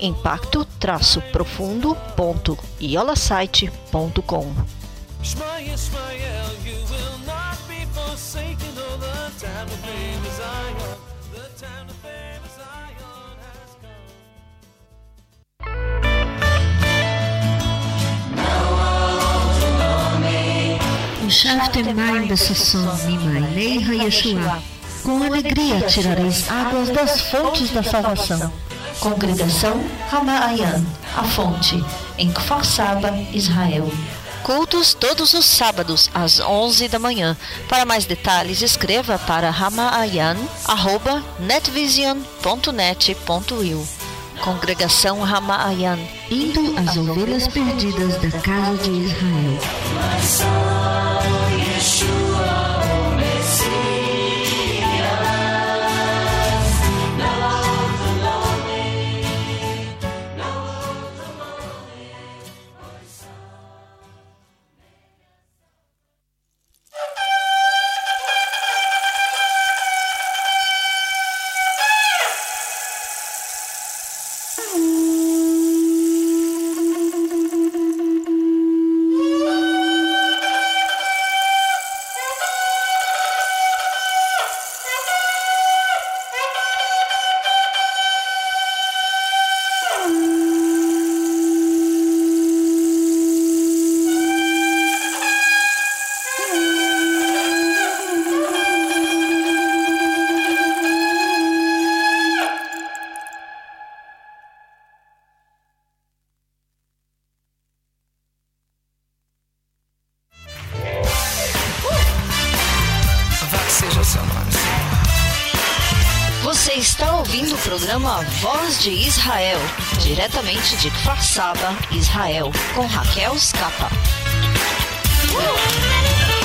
impacto-profundo.iolasite.com. Shaftemai Bessasson, Mimainei Hayeshua. Com alegria tirareis águas das fontes da salvação. Congregação Ramaayan, a fonte, em Kfar Saba, Israel. Cultos todos os sábados às 11 da manhã. Para mais detalhes, escreva para ramaayan@netvision.net.il. Congregação Ramaayan, indo às ovelhas perdidas da casa de Israel. Programa Voz de Israel, diretamente de Kfar Saba, Israel, com Raquel Scapa. Buena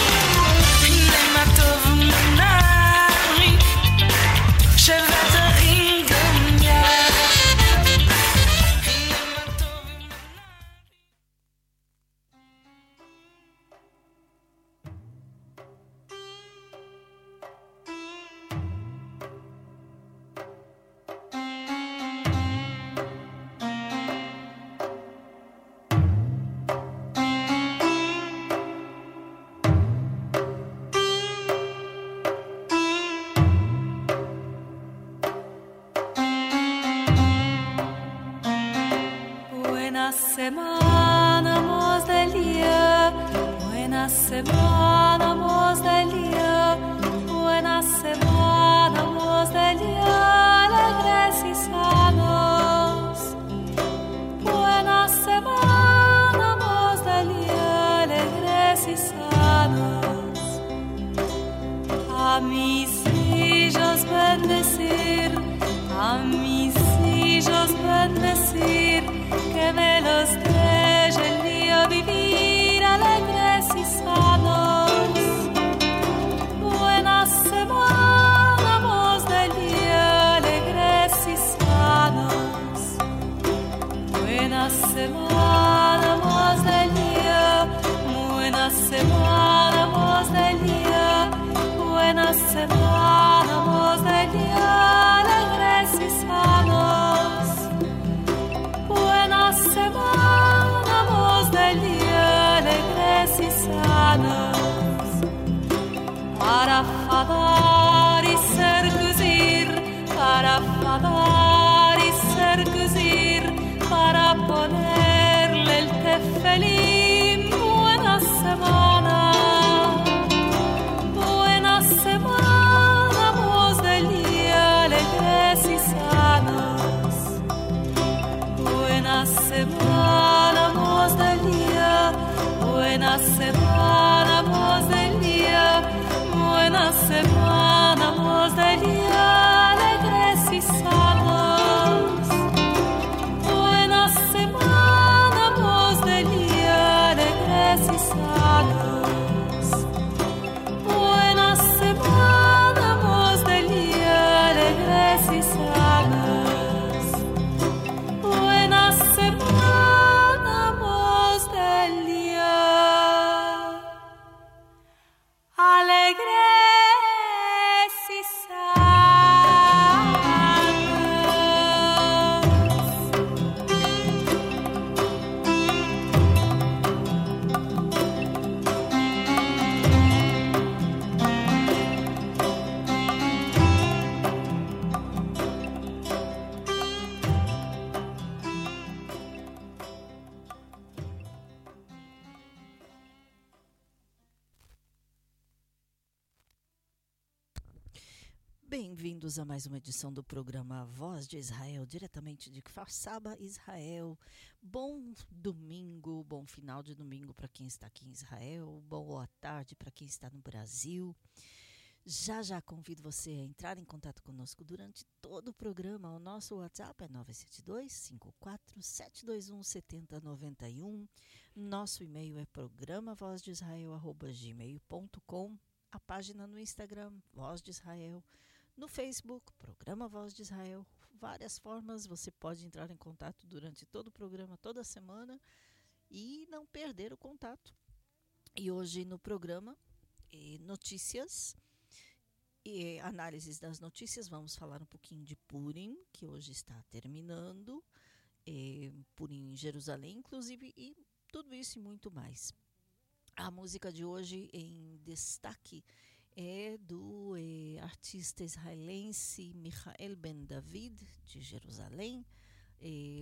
Bem-vindos a mais uma edição do programa Voz de Israel, diretamente de Kfar Saba, Israel. Bom domingo, bom final de domingo para quem está aqui em Israel, boa tarde para quem está no Brasil. Já já convido você a entrar em contato conosco durante todo o programa. O nosso WhatsApp é 972 54 721 7091. Nosso e-mail é programa voz de Israel, gmail.com. A página no Instagram, Voz de Israel no Facebook, Programa Voz de Israel. Várias formas você pode entrar em contato durante todo o programa, toda semana e não perder o contato. E hoje no programa, notícias e análises das notícias, vamos falar um pouquinho de Purim, que hoje está terminando, eh, Purim em Jerusalém, inclusive, e tudo isso e muito mais. A música de hoje em destaque é do artista israelense Michael Ben David, de Jerusalém.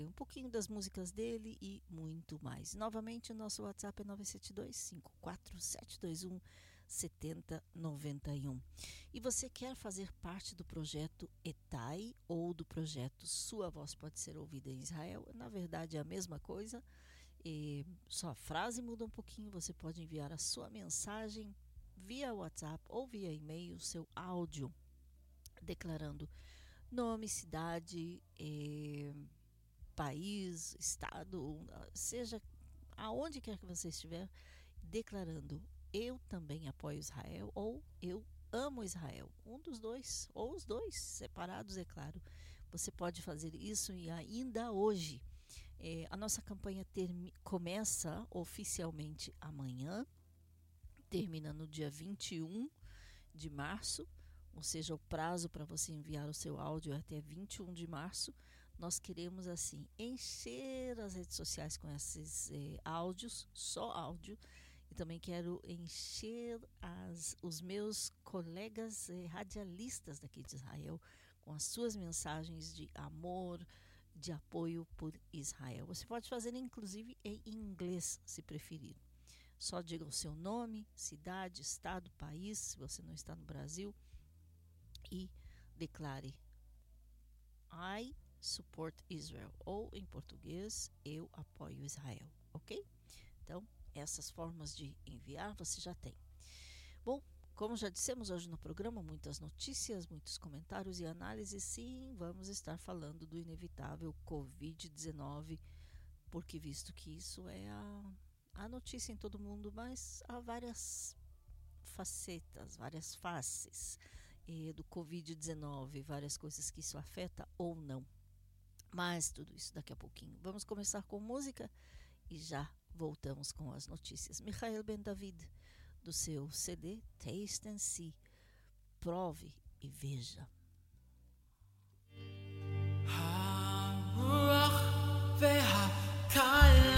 Um pouquinho das músicas dele e muito mais. Novamente, o nosso WhatsApp é 972-54721. 7091. E você quer fazer parte do projeto ETAI ou do projeto Sua Voz Pode Ser Ouvida em Israel? Na verdade, é a mesma coisa, eh, só a frase muda um pouquinho. Você pode enviar a sua mensagem via WhatsApp ou via e-mail seu áudio declarando nome, cidade, eh, país, estado, seja aonde quer que você estiver, declarando eu também apoio Israel ou eu amo Israel. Um dos dois, ou os dois, separados, é claro. Você pode fazer isso e ainda hoje. Eh, a nossa campanha começa oficialmente amanhã termina no dia 21 de março, ou seja, o prazo para você enviar o seu áudio é até 21 de março. Nós queremos, assim, encher as redes sociais com esses eh, áudios, só áudio, e também quero encher as, os meus colegas eh, radialistas daqui de Israel com as suas mensagens de amor, de apoio por Israel. Você pode fazer, inclusive, em inglês, se preferir. Só diga o seu nome, cidade, estado, país, se você não está no Brasil, e declare I support Israel, ou em português, eu apoio Israel, ok? Então, essas formas de enviar você já tem. Bom, como já dissemos hoje no programa, muitas notícias, muitos comentários e análises, sim, vamos estar falando do inevitável Covid-19, porque visto que isso é a a notícia em todo mundo, mas há várias facetas, várias faces eh, do Covid-19, várias coisas que isso afeta ou não. Mas tudo isso daqui a pouquinho. Vamos começar com música e já voltamos com as notícias. Michael Ben David, do seu CD Taste and See. Prove e veja. Ha, veha.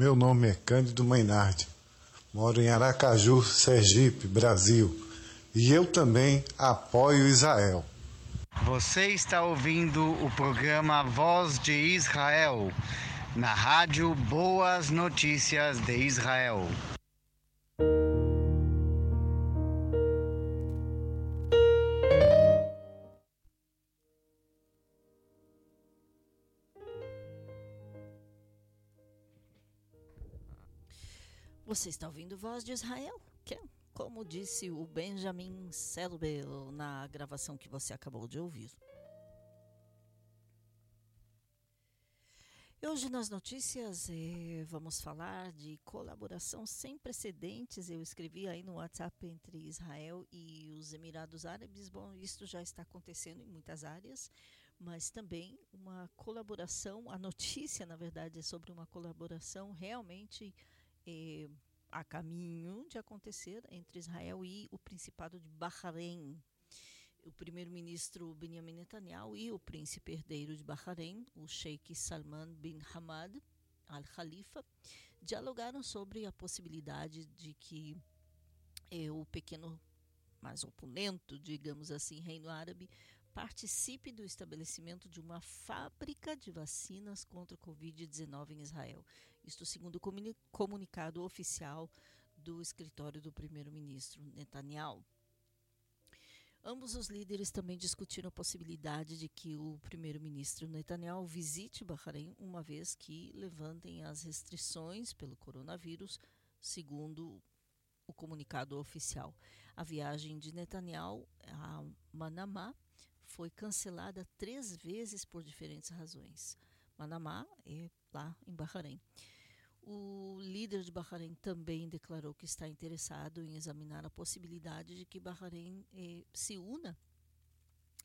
Meu nome é Cândido Mainardi. Moro em Aracaju, Sergipe, Brasil. E eu também apoio Israel. Você está ouvindo o programa Voz de Israel na rádio Boas Notícias de Israel. Você está ouvindo Voz de Israel? Que, é, como disse o Benjamin Selbel na gravação que você acabou de ouvir. E hoje nas notícias eh, vamos falar de colaboração sem precedentes. Eu escrevi aí no WhatsApp entre Israel e os Emirados Árabes. Bom, isso já está acontecendo em muitas áreas, mas também uma colaboração. A notícia, na verdade, é sobre uma colaboração realmente eh, a caminho de acontecer entre Israel e o Principado de Bahrein. O primeiro-ministro Benjamin Netanyahu e o príncipe herdeiro de Bahrein, o Sheikh Salman bin Hamad Al Khalifa, dialogaram sobre a possibilidade de que eh, o pequeno, mas opulento, digamos assim, Reino Árabe participe do estabelecimento de uma fábrica de vacinas contra o Covid-19 em Israel. Isto segundo o comunicado oficial do escritório do primeiro-ministro Netanyahu. Ambos os líderes também discutiram a possibilidade de que o primeiro-ministro Netanyahu visite Bahrein uma vez que levantem as restrições pelo coronavírus, segundo o comunicado oficial. A viagem de Netanyahu a Manamá foi cancelada três vezes por diferentes razões. Manamá é lá em Bahrein. O líder de Bahrein também declarou que está interessado em examinar a possibilidade de que Bahrein eh, se una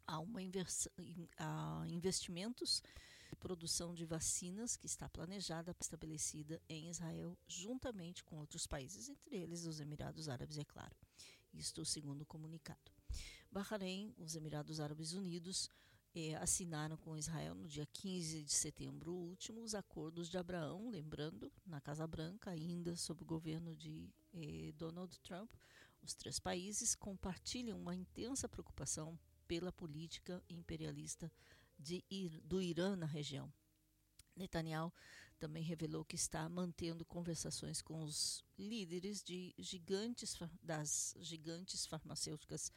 a, uma a investimentos de produção de vacinas que está planejada, estabelecida em Israel, juntamente com outros países, entre eles os Emirados Árabes, é claro. Isto segundo o comunicado. Bahrein, os Emirados Árabes Unidos, é, assinaram com Israel no dia 15 de setembro último os acordos de Abraão, lembrando, na Casa Branca, ainda sob o governo de eh, Donald Trump, os três países compartilham uma intensa preocupação pela política imperialista de, do Irã na região. Netanyahu também revelou que está mantendo conversações com os líderes de gigantes das gigantes farmacêuticas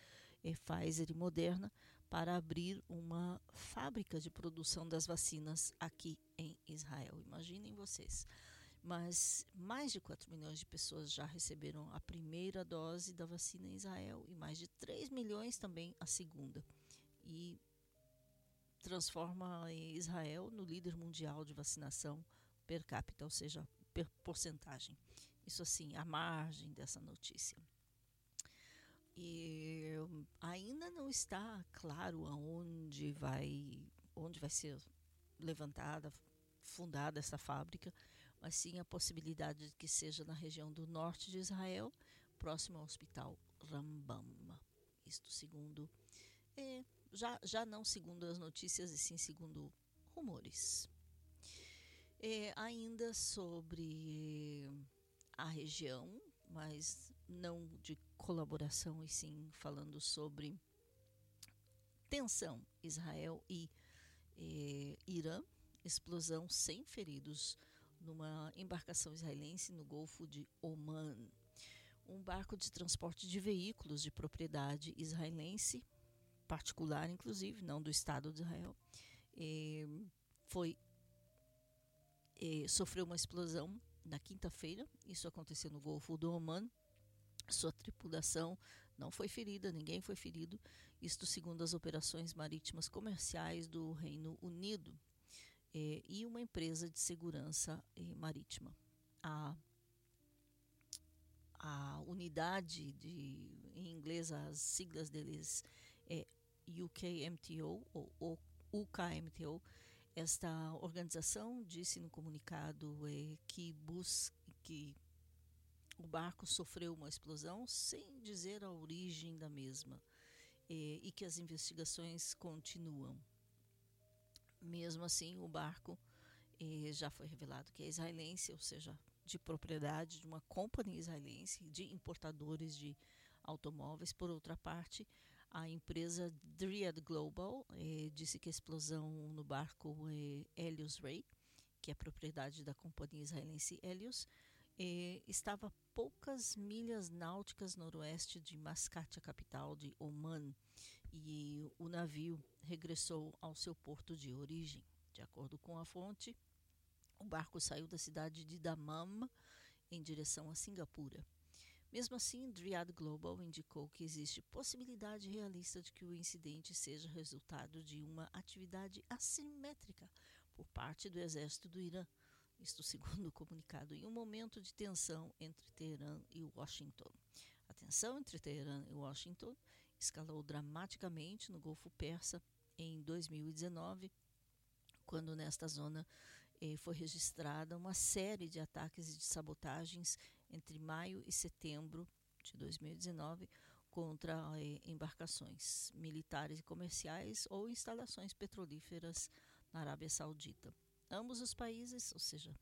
eh, Pfizer e Moderna para abrir uma fábrica de produção das vacinas aqui em Israel. Imaginem vocês. Mas mais de 4 milhões de pessoas já receberam a primeira dose da vacina em Israel e mais de 3 milhões também a segunda. E transforma Israel no líder mundial de vacinação per capita, ou seja, per porcentagem. Isso assim, a margem dessa notícia. E ainda não está claro aonde vai, onde vai ser levantada, fundada essa fábrica, mas sim a possibilidade de que seja na região do norte de Israel, próximo ao hospital Rambam. Isto segundo, é, já, já não segundo as notícias, e sim segundo rumores. É, ainda sobre a região, mas não de colaboração, e sim falando sobre tensão Israel e eh, Irã, explosão sem feridos numa embarcação israelense no Golfo de Oman. Um barco de transporte de veículos de propriedade israelense, particular inclusive, não do Estado de Israel, eh, foi eh, sofreu uma explosão na quinta-feira. Isso aconteceu no Golfo do Oman. Sua tripulação não foi ferida, ninguém foi ferido. Isto segundo as operações marítimas comerciais do Reino Unido eh, e uma empresa de segurança eh, marítima. A, a unidade de, em inglês, as siglas deles é UKMTO ou UKMTO, esta organização disse no comunicado é, que, bus que o barco sofreu uma explosão sem dizer a origem da mesma é, e que as investigações continuam. Mesmo assim, o barco E já foi revelado que é israelense, ou seja, de propriedade de uma companhia israelense de importadores de automóveis. Por outra parte, a empresa Dryad Global eh, disse que a explosão no barco eh, Helios Ray, que é propriedade da companhia israelense Helios, estava a poucas milhas náuticas noroeste de Mascate, a capital de Oman, e o navio regressou ao seu porto de origem. De acordo com a fonte, o barco saiu da cidade de Dammam em direção a Singapura. Mesmo assim, Dryad Global indicou que existe possibilidade realista de que o incidente seja resultado de uma atividade assimétrica por parte do exército do Irã, isto segundo o comunicado, em um momento de tensão entre Teherã e Washington. A tensão entre Teherã e Washington escalou dramaticamente no Golfo Persa em 2019, quando nesta zona eh, foi registrada uma série de ataques e de sabotagens entre maio e setembro de 2019 contra eh, embarcações militares e comerciais ou instalações petrolíferas na Arábia Saudita. Ambos os países, ou seja,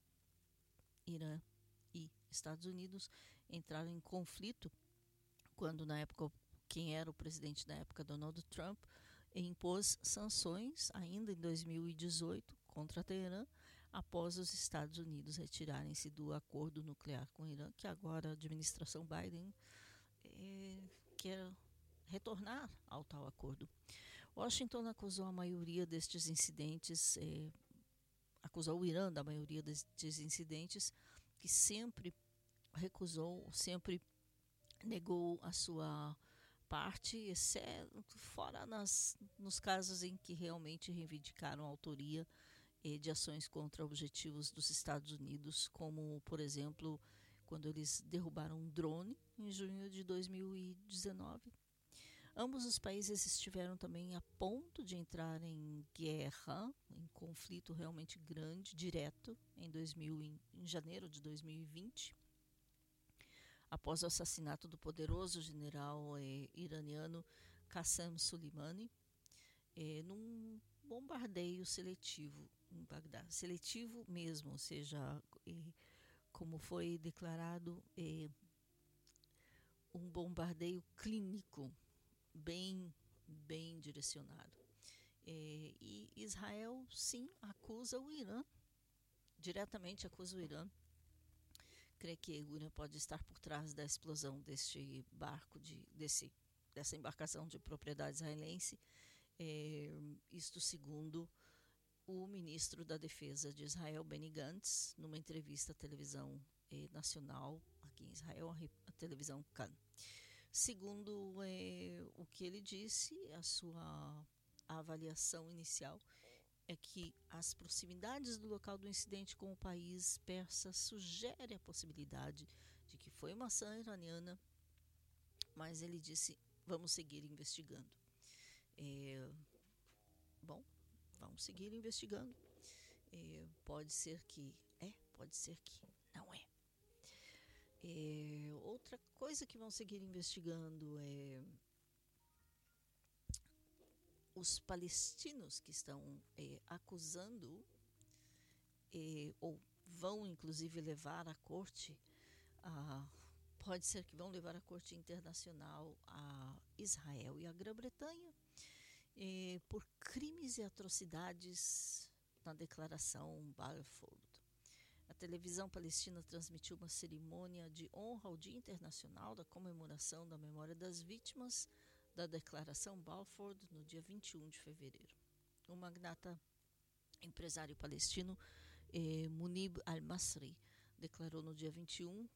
Irã e Estados Unidos, entraram em conflito quando na época quem era o presidente na época, Donald Trump, impôs sanções ainda em 2018 contra Teherã após os Estados Unidos retirarem-se do acordo nuclear com o Irã, que agora a administração Biden é, quer retornar ao tal acordo. Washington acusou a maioria destes incidentes, é, acusou o Irã da maioria destes incidentes, que sempre recusou, sempre negou a sua parte, exceto fora nas, nos casos em que realmente reivindicaram a autoria de ações contra objetivos dos Estados Unidos, como, por exemplo, quando eles derrubaram um drone em junho de 2019. Ambos os países estiveram também a ponto de entrar em guerra, em conflito realmente grande, direto, em, 2000, em, em janeiro de 2020, após o assassinato do poderoso general eh, iraniano Qassem Soleimani, eh, num bombardeio seletivo em Bagdá, seletivo mesmo, ou seja, como foi declarado, é, um bombardeio clínico bem, bem direcionado. É, e Israel, sim, acusa o Irã, diretamente acusa o Irã, crê que o Irã pode estar por trás da explosão deste barco, de, desse, dessa embarcação de propriedade israelense, é, isto segundo o ministro da Defesa de Israel, Benny Gantz, numa entrevista à televisão eh, nacional aqui em Israel, a, televisão Kan. Segundo eh, o que ele disse, a sua avaliação inicial é que as proximidades do local do incidente com o país persa sugere a possibilidade de que foi uma ação iraniana, mas ele disse: vamos seguir investigando. É, bom, Vamos seguir investigando. É, pode ser que é, pode ser que não é. É. Outra coisa que vão seguir investigando é os palestinos que estão é, acusando é, ou vão inclusive levar à corte a pode ser que vão levar à corte internacional a Israel e a Grã-Bretanha eh, por crimes e atrocidades na Declaração Balfour. A televisão palestina transmitiu uma cerimônia de honra ao Dia Internacional da comemoração da memória das vítimas da Declaração Balfour no dia 21 de fevereiro. O magnata empresário palestino eh, Munib al-Masri declarou no dia 21,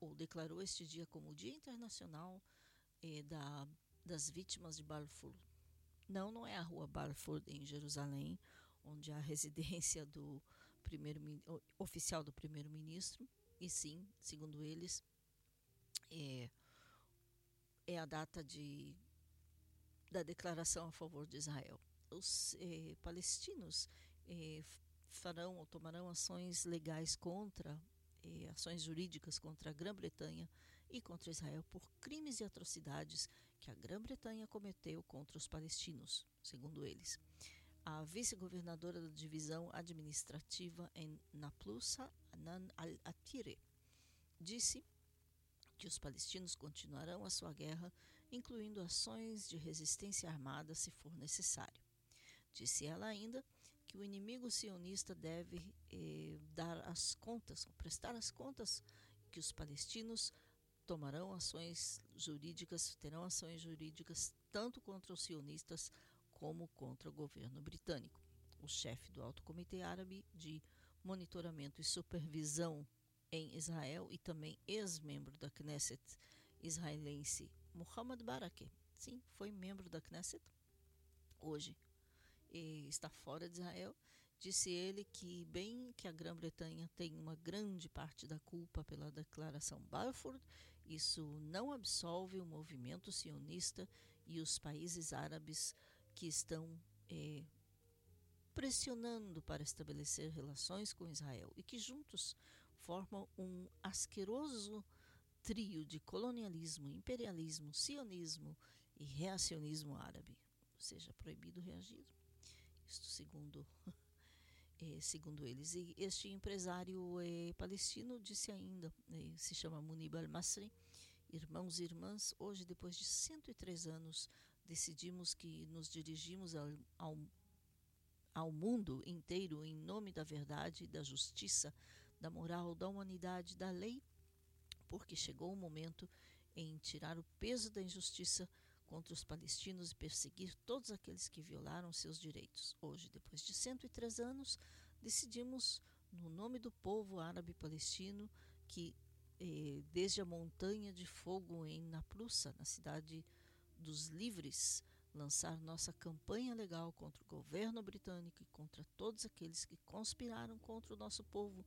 ou declarou este dia como o Dia Internacional eh, da, das Vítimas de Balfour, não, não é a rua Balfour em Jerusalém, onde a residência do primeiro oficial do primeiro-ministro, e sim, segundo eles, é, é a data de, da declaração a favor de Israel. Os é, palestinos é, farão ou tomarão ações legais contra eh, ações jurídicas contra a Grã-Bretanha e contra Israel por crimes e atrocidades que a Grã-Bretanha cometeu contra os palestinos, segundo eles. A vice-governadora da divisão administrativa em Naplusa, Anan al-Attire, disse que os palestinos continuarão a sua guerra, incluindo ações de resistência armada se for necessário. Disse ela ainda que o inimigo sionista deve eh, dar as contas, prestar as contas que os palestinos tomarão ações jurídicas, terão ações jurídicas tanto contra os sionistas como contra o governo britânico. O chefe do Alto Comitê Árabe de Monitoramento e Supervisão em Israel e também ex-membro da Knesset israelense Muhammad Barakeh, sim, foi membro da Knesset, hoje está fora de Israel, disse ele que bem que a Grã-Bretanha tem uma grande parte da culpa pela declaração Balfour, isso não absolve o movimento sionista e os países árabes que estão eh, pressionando para estabelecer relações com Israel e que juntos formam um asqueroso trio de colonialismo, imperialismo, sionismo e reacionismo árabe, ou seja, proibido reagir. Isto segundo eh, segundo eles. E este empresário eh, palestino disse ainda, eh, se chama Munib al-Masri, irmãos e irmãs, hoje depois de 103 anos decidimos que nos dirigimos ao, ao, ao mundo inteiro em nome da verdade, da justiça, da moral, da humanidade, da lei, porque chegou o momento em tirar o peso da injustiça contra os palestinos e perseguir todos aqueles que violaram seus direitos. Hoje, depois de 103 anos, decidimos, no nome do povo árabe palestino, que eh, desde a montanha de fogo em Naplusa, na cidade dos livres, lançar nossa campanha legal contra o governo britânico e contra todos aqueles que conspiraram contra o nosso povo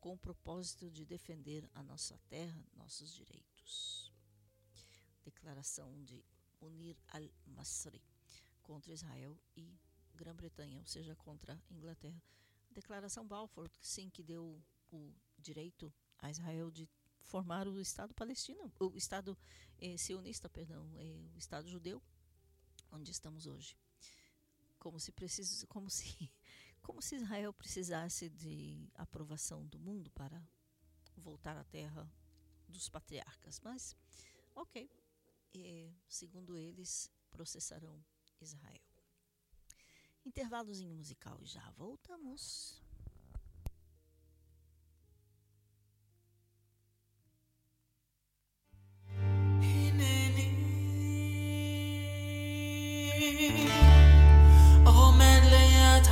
com o propósito de defender a nossa terra, nossos direitos. Declaração de Munir al-Masri contra Israel e Grã-Bretanha, ou seja, contra a Inglaterra. Declaração Balfour, sim, que deu o direito a Israel de formar o Estado palestino, o Estado eh, sionista, perdão, eh, o Estado judeu, onde estamos hoje. Como se precisa, como se como se Israel precisasse de aprovação do mundo para voltar à terra dos patriarcas. Mas, ok, e, segundo eles, processarão Israel. Intervalozinho musical já voltamos. Oh, man, lay out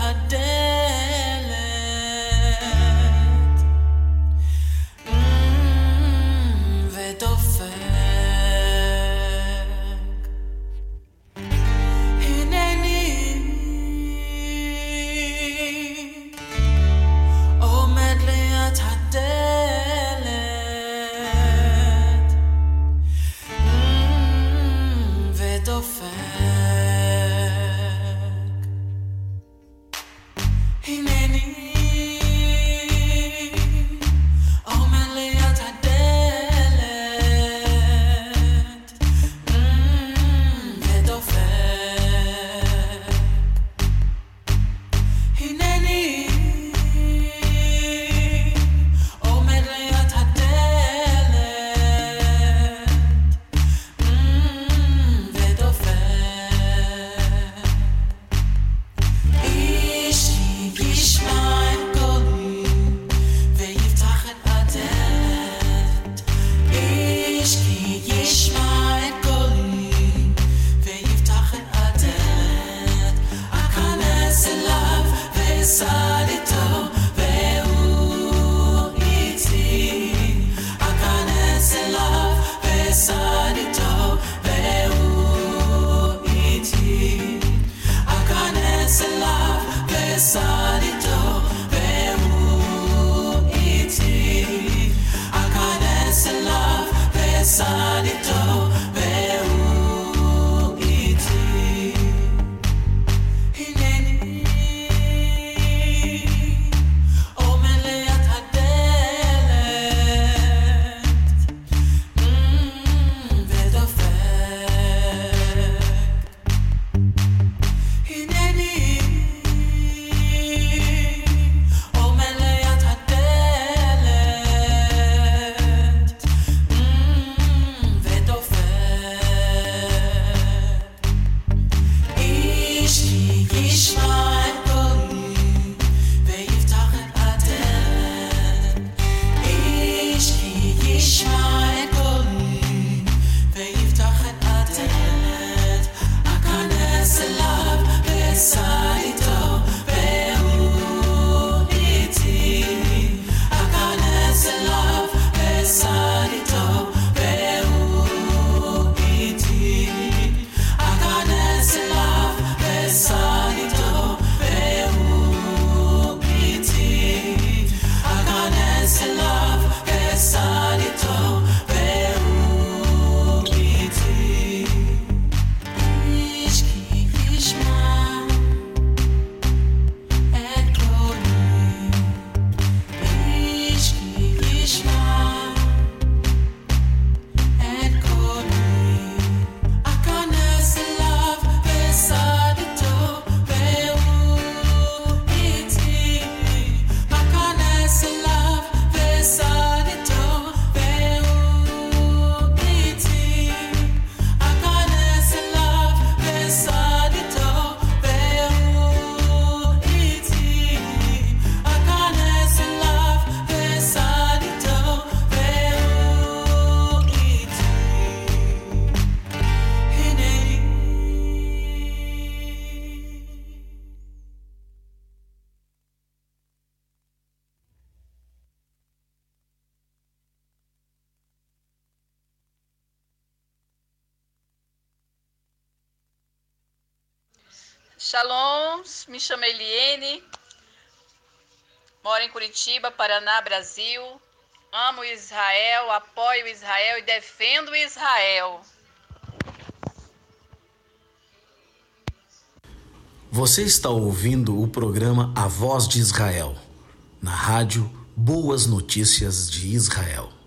moro em Curitiba, Paraná, Brasil. Amo Israel, apoio Israel e defendo Israel. Você está ouvindo o programa A Voz de Israel, na rádio Boas Notícias de Israel.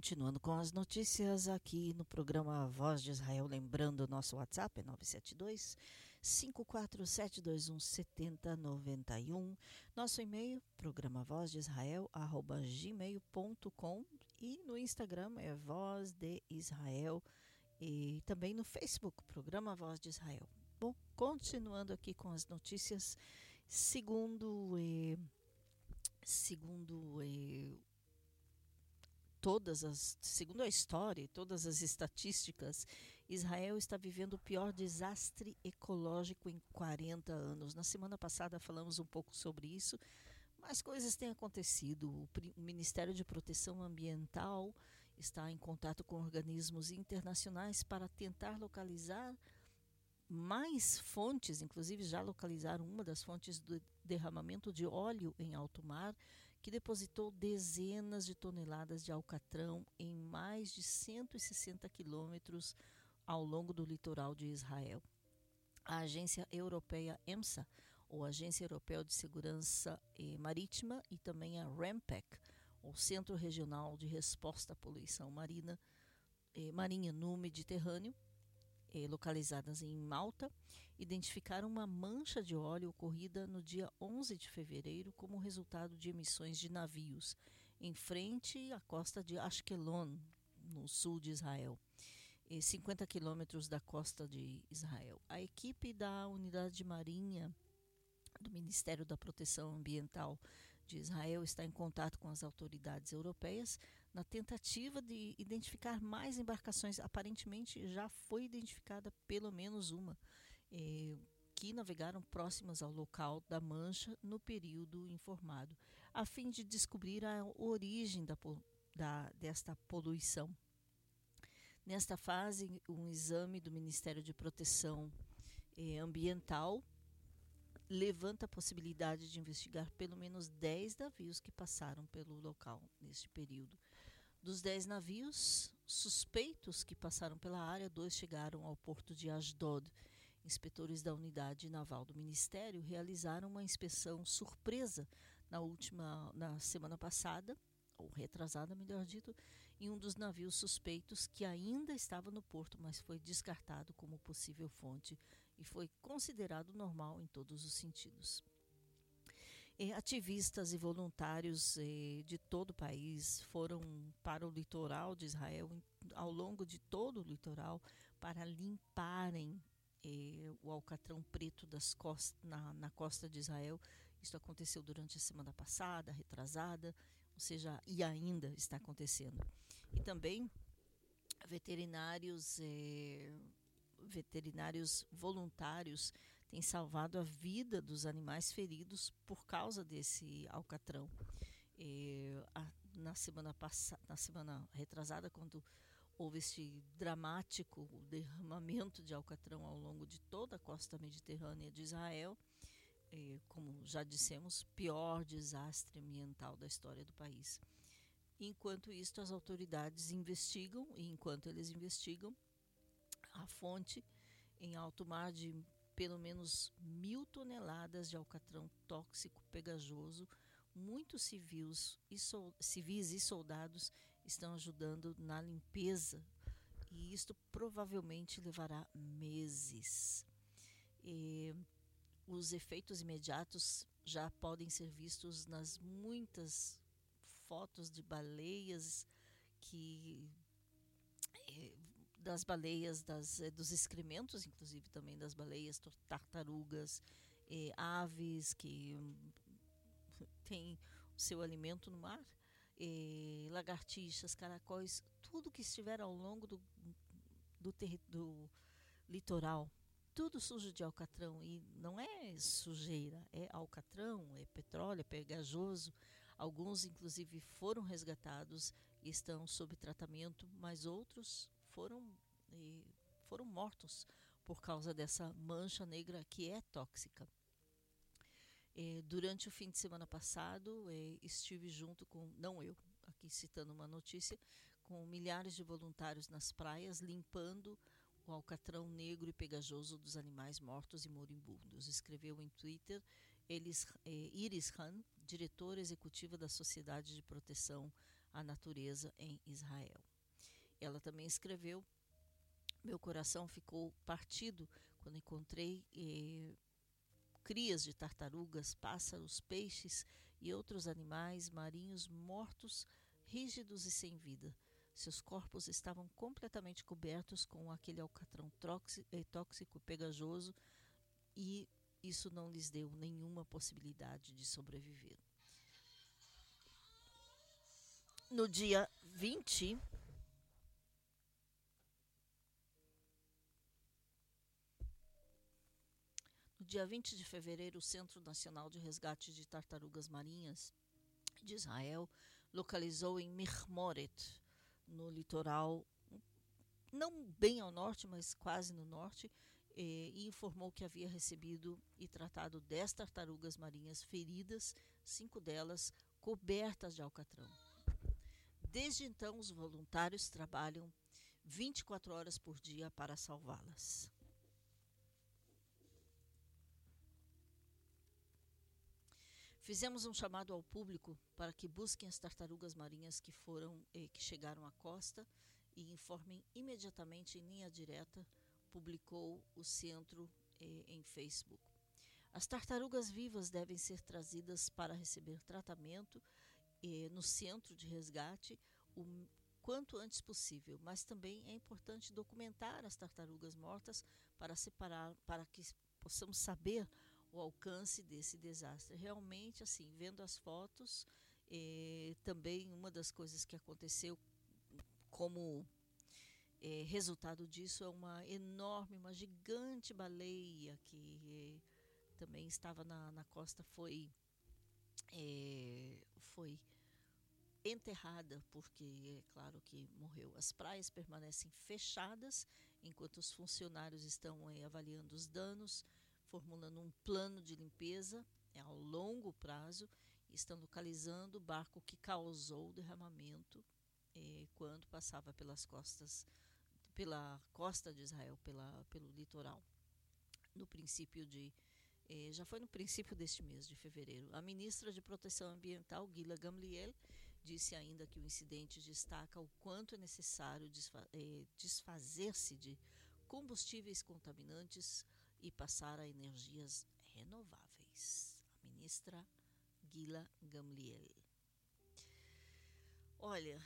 Continuando com as notícias aqui no programa Voz de Israel, lembrando o nosso WhatsApp é 972 54721 7091. Nosso e-mail, programa Voz de Israel, arroba gmail.com e no Instagram é Voz de Israel e também no Facebook, programa Voz de Israel. Bom, continuando aqui com as notícias, segundo eh, segundo eh, todas as, segundo a história e todas as estatísticas, Israel está vivendo o pior desastre ecológico em 40 anos. Na semana passada falamos um pouco sobre isso, mas coisas têm acontecido. O, o Ministério de Proteção Ambiental está em contato com organismos internacionais para tentar localizar mais fontes, inclusive já localizaram uma das fontes do derramamento de óleo em alto mar, que depositou dezenas de toneladas de alcatrão em mais de 160 quilômetros ao longo do litoral de Israel. A agência europeia EMSA, ou Agência Europeia de Segurança Marítima, e também a RAMPEC, o Centro Regional de Resposta à Poluição Marina, eh, Marinha no Mediterrâneo, eh, localizadas em Malta, identificaram uma mancha de óleo ocorrida no dia 11 de fevereiro como resultado de emissões de navios em frente à costa de Ashkelon, no sul de Israel, e 50 quilômetros da costa de Israel. A equipe da Unidade Marinha do Ministério da Proteção Ambiental de Israel está em contato com as autoridades europeias na tentativa de identificar mais embarcações. Aparentemente já foi identificada pelo menos uma eh, que navegaram próximas ao local da mancha no período informado, a fim de descobrir a origem da, da, desta poluição. Nesta fase, um exame do Ministério de Proteção eh, Ambiental levanta a possibilidade de investigar pelo menos 10 navios que passaram pelo local neste período. Dos 10 navios suspeitos que passaram pela área, dois chegaram ao porto de Ashdod. Inspetores da unidade naval do Ministério realizaram uma inspeção surpresa na última na semana passada, ou retrasada, melhor dito, em um dos navios suspeitos que ainda estava no porto, mas foi descartado como possível fonte e foi considerado normal em todos os sentidos. Ativistas e voluntários eh, de todo o país foram para o litoral de Israel, ao longo de todo o litoral, para limparem eh, o alcatrão preto das costas, na, na costa de Israel. Isso aconteceu durante a semana passada, retrasada, ou seja, e ainda está acontecendo. E também veterinários eh, veterinários voluntários têm salvado a vida dos animais feridos por causa desse alcatrão. A, na semana passada, na semana retrasada, quando houve este dramático derramamento de alcatrão ao longo de toda a costa mediterrânea de Israel, como já dissemos, pior desastre ambiental da história do país. Enquanto isso, as autoridades investigam, e enquanto eles investigam, a fonte em alto mar de pelo menos mil toneladas de alcatrão tóxico pegajoso. Muitos civis e, civis e soldados estão ajudando na limpeza e isto provavelmente levará meses. E os efeitos imediatos já podem ser vistos nas muitas fotos de baleias que das baleias, das, eh, dos excrementos, inclusive também das baleias, tartarugas, eh, aves que têm o seu alimento no mar, eh, lagartixas, caracóis, tudo que estiver ao longo do, do, do litoral tudo sujo de alcatrão e não é sujeira, é alcatrão, é petróleo, é pegajoso. Alguns, inclusive, foram resgatados e estão sob tratamento, mas outros foram, foram mortos por causa dessa mancha negra que é tóxica. durante o fim de semana passado, estive junto com, não eu, aqui citando uma notícia, com milhares de voluntários nas praias limpando o alcatrão negro e pegajoso dos animais mortos e moribundos. Escreveu em Twitter Elis, eh, Iris Han, diretora executiva da Sociedade de Proteção à Natureza em Israel. Ela também escreveu: Meu coração ficou partido quando encontrei eh, crias de tartarugas, pássaros, peixes e outros animais marinhos mortos, rígidos e sem vida. Seus corpos estavam completamente cobertos com aquele alcatrão eh, tóxico e pegajoso e isso não lhes deu nenhuma possibilidade de sobreviver. No dia 20, dia 20 de fevereiro, o Centro Nacional de Resgate de Tartarugas Marinhas de Israel localizou em Mirmoret, no litoral, não bem ao norte, mas quase no norte, eh, e informou que havia recebido e tratado 10 tartarugas marinhas feridas, cinco delas cobertas de alcatrão. Desde então, os voluntários trabalham 24 horas por dia para salvá-las. Fizemos um chamado ao público para que busquem as tartarugas marinhas que foram eh, que chegaram à costa e informem imediatamente em linha direta, publicou o centro eh, em Facebook. As tartarugas vivas devem ser trazidas para receber tratamento eh, no centro de resgate o quanto antes possível, mas também é importante documentar as tartarugas mortas para separar, para que possamos saber o alcance desse desastre. Realmente, assim, vendo as fotos, eh, também uma das coisas que aconteceu como eh, resultado disso é uma enorme, uma gigante baleia que eh, também estava na, na costa, foi, foi enterrada, porque é claro que morreu. As praias permanecem fechadas enquanto os funcionários estão avaliando os danos formulando um plano de limpeza é longo prazo e estão localizando o barco que causou o derramamento eh, quando passava pelas costas, pela costa de Israel, pela, pelo litoral, no princípio de eh, já foi no princípio deste mês de fevereiro. A ministra de Proteção Ambiental, Gila Gamliel, disse ainda que o incidente destaca o quanto é necessário desfa eh, desfazer-se de combustíveis contaminantes e passar a energias renováveis. A ministra Gila Gamliel. Olha,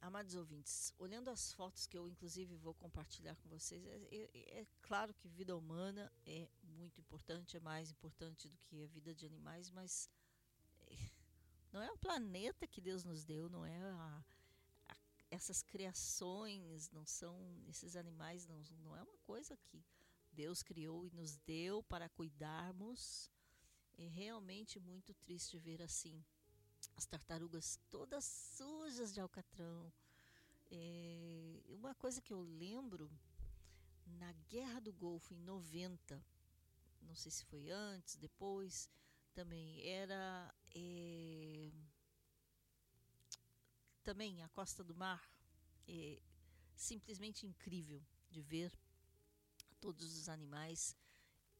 amados ouvintes, olhando as fotos que eu inclusive vou compartilhar com vocês, é, é, é, claro que vida humana é muito importante, é mais importante do que a vida de animais, mas é, não é o planeta que Deus nos deu, não é a, a, essas criações, não são esses animais, não, não é uma coisa que Deus criou e nos deu para cuidarmos. É realmente muito triste ver assim as tartarugas todas sujas de alcatrão. É, uma coisa que eu lembro na Guerra do Golfo em 90, não sei se foi antes, depois, também era é, também a Costa do Mar, é simplesmente incrível de ver todos os animais,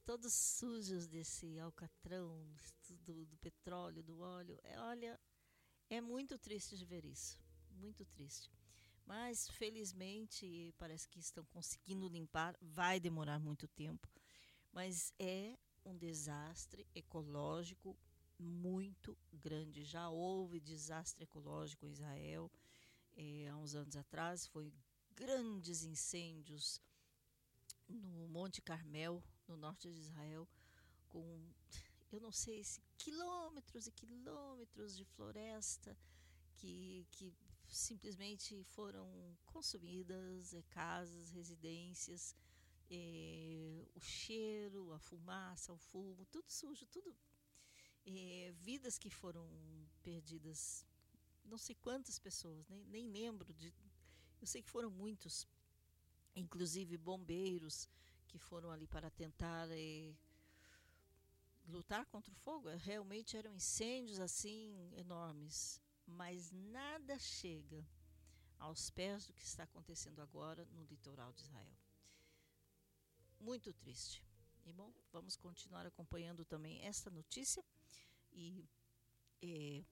todos sujos desse alcatrão, do, do petróleo, do óleo. É, olha, é muito triste de ver isso, muito triste. Mas felizmente parece que estão conseguindo limpar. Vai demorar muito tempo, mas é um desastre ecológico muito grande. Já houve desastre ecológico em Israel é, há uns anos atrás. Foi grandes incêndios no Monte Carmel, no norte de Israel, com, eu não sei se quilômetros e quilômetros de floresta que, que simplesmente foram consumidas, é, casas, residências, é, o cheiro, a fumaça, o fumo, tudo sujo, tudo. É, vidas que foram perdidas, não sei quantas pessoas, nem, nem lembro de. Eu sei que foram muitos, inclusive bombeiros que foram ali para tentar é, lutar contra o fogo. Realmente eram incêndios assim enormes, mas nada chega aos pés do que está acontecendo agora no litoral de Israel. Muito triste. E bom, vamos continuar acompanhando também esta notícia e é,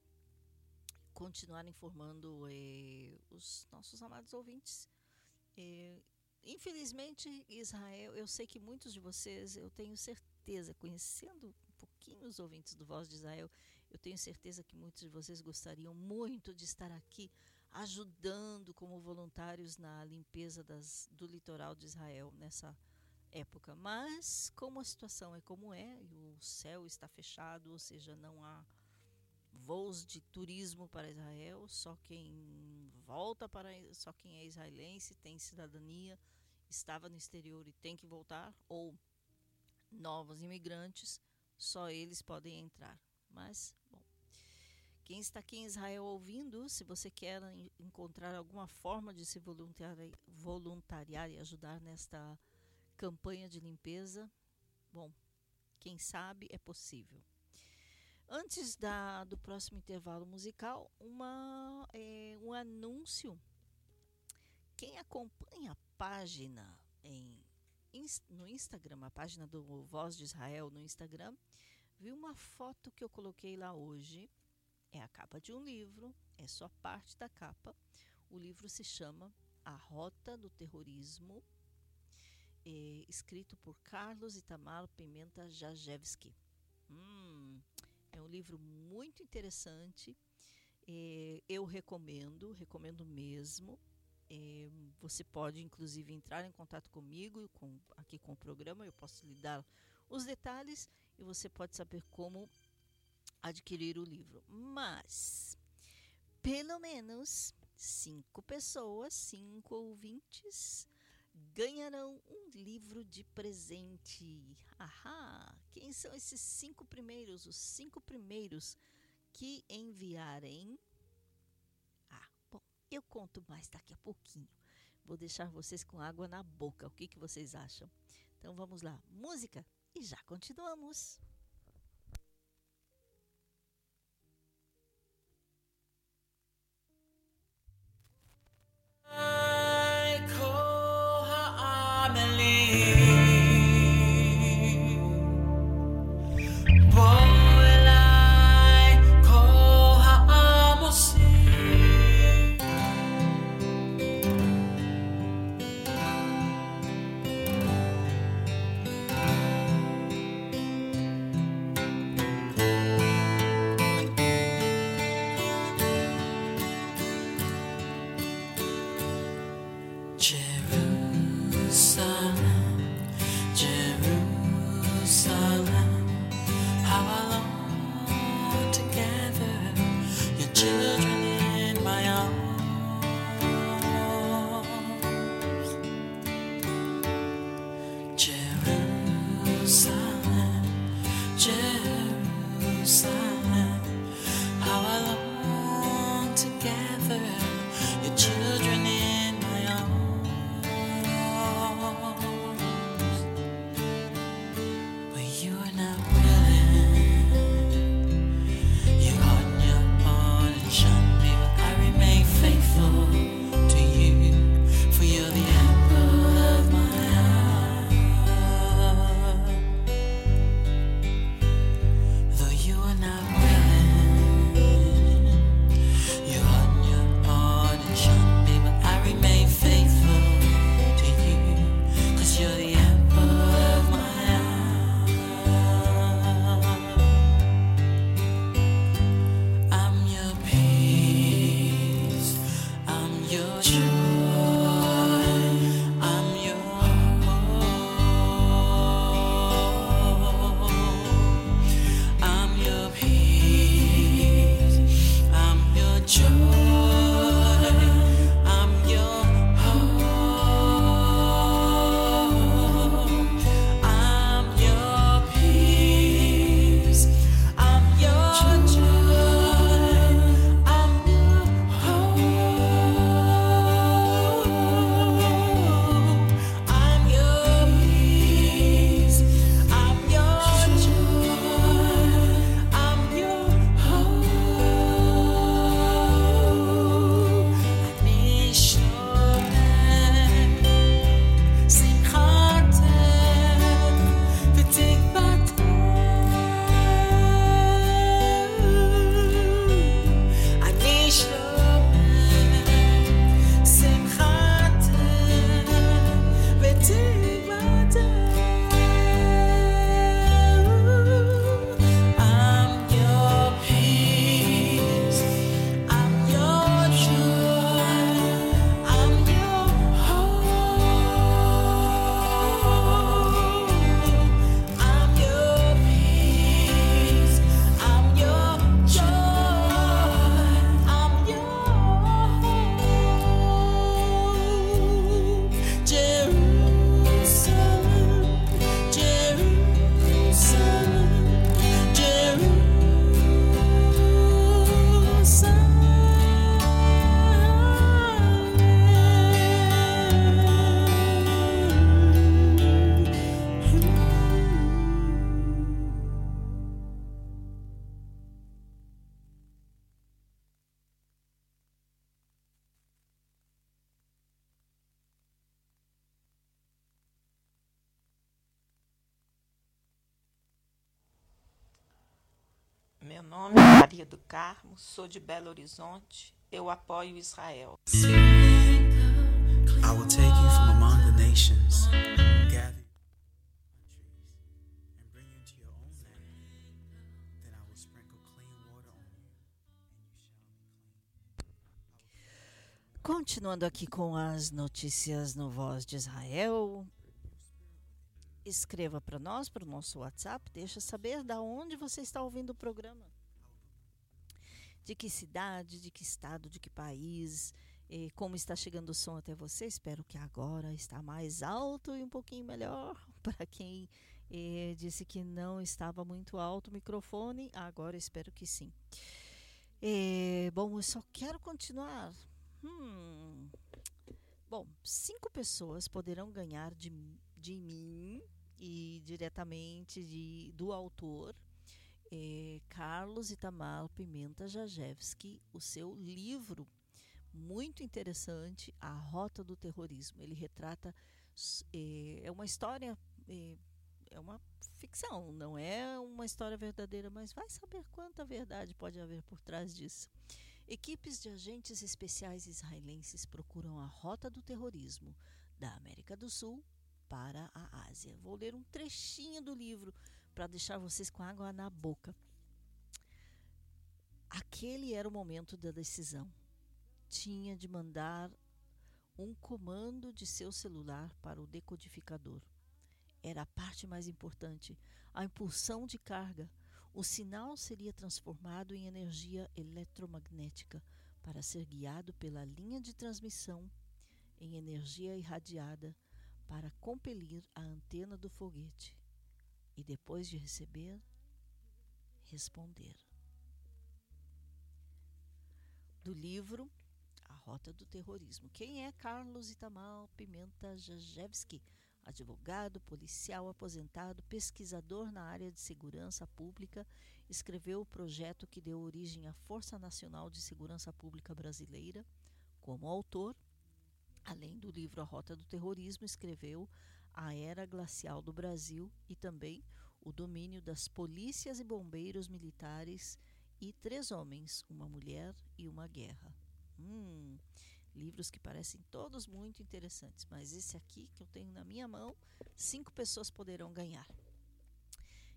continuar informando é, os nossos amados ouvintes. Infelizmente, Israel, eu sei que muitos de vocês, eu tenho certeza, conhecendo um pouquinho os ouvintes do Voz de Israel, eu tenho certeza que muitos de vocês gostariam muito de estar aqui ajudando como voluntários na limpeza das, do litoral de Israel nessa época. Mas, como a situação é como é, e o céu está fechado, ou seja, não há voos de turismo para Israel, só quem volta para só quem é israelense, tem cidadania, estava no exterior e tem que voltar, ou novos imigrantes, só eles podem entrar. Mas, bom, quem está aqui em Israel ouvindo, se você quer encontrar alguma forma de se voluntariar, voluntariar e ajudar nesta campanha de limpeza, bom, quem sabe é possível. Antes da, do próximo intervalo musical, uma, é, um anúncio. Quem acompanha a página em, no Instagram, a página do Voz de Israel no Instagram, viu uma foto que eu coloquei lá hoje é a capa de um livro, é só parte da capa. O livro se chama A Rota do Terrorismo, é, escrito por Carlos Itamar Pimenta Jajewski. Hum, é um livro muito interessante. É, eu recomendo, recomendo mesmo. É, você pode, inclusive, entrar em contato comigo, com, aqui com o programa. Eu posso lhe dar os detalhes e você pode saber como adquirir o livro. Mas, pelo menos cinco pessoas, cinco ouvintes, ganharão um livro de presente. Ahá! Quem são esses cinco primeiros? Os cinco primeiros que enviarem. Ah, bom, eu conto mais daqui a pouquinho. Vou deixar vocês com água na boca. O que, que vocês acham? Então vamos lá, música e já continuamos. On you, and you shall be clean. Continuando aqui com as notícias no Voz de Israel. Escreva para nós, para o nosso WhatsApp, deixa saber da onde você está ouvindo o programa. De que cidade, de que estado, de que país, como está chegando o som até você. Espero que agora está mais alto e um pouquinho melhor. Para quem eh, disse que não estava muito alto o microfone, agora espero que sim. Eh, bom, eu só quero continuar. Hum. Bom, cinco pessoas poderão ganhar de, de mim e diretamente de, do autor eh, Carlos Itamar Pimenta Jajewski, o seu livro muito interessante, A Rota do Terrorismo. Ele retrata, eh, é uma história, eh, é uma ficção, não é uma história verdadeira, mas vai saber quanta verdade pode haver por trás disso. Equipes de agentes especiais israelenses procuram a rota do terrorismo da América do Sul para a Ásia. Vou ler um trechinho do livro para deixar vocês com água na boca. Aquele era o momento da decisão. Tinha de mandar um comando de seu celular para o decodificador. Era a parte mais importante, a impulsão de carga. O sinal seria transformado em energia eletromagnética para ser guiado pela linha de transmissão em energia irradiada para compelir a antena do foguete e depois de receber, responder. Do livro A Rota do Terrorismo. Quem é Carlos Itamar Pimenta Jajewski? Advogado, policial aposentado, pesquisador na área de segurança pública, escreveu o projeto que deu origem à Força Nacional de Segurança Pública Brasileira. Como autor, além do livro A Rota do Terrorismo, escreveu A Era Glacial do Brasil e também O Domínio das Polícias e Bombeiros Militares e Três Homens, Uma Mulher e Uma Guerra. Hum, livros que parecem todos muito interessantes, mas esse aqui que eu tenho na minha mão, cinco pessoas poderão ganhar.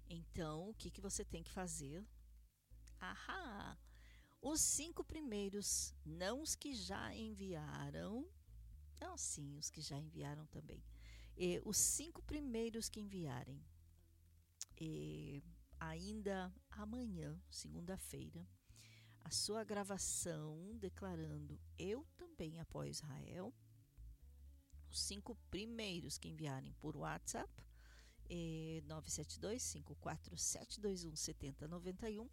Então, o que, que você tem que fazer? Ahá! Os cinco primeiros, não os que já enviaram, não, sim, os que já enviaram também. E, os cinco primeiros que enviarem, e, ainda amanhã, segunda-feira, a sua gravação declarando eu também apoio Israel. Os cinco primeiros que enviarem por WhatsApp, eh, 972-54721-7091,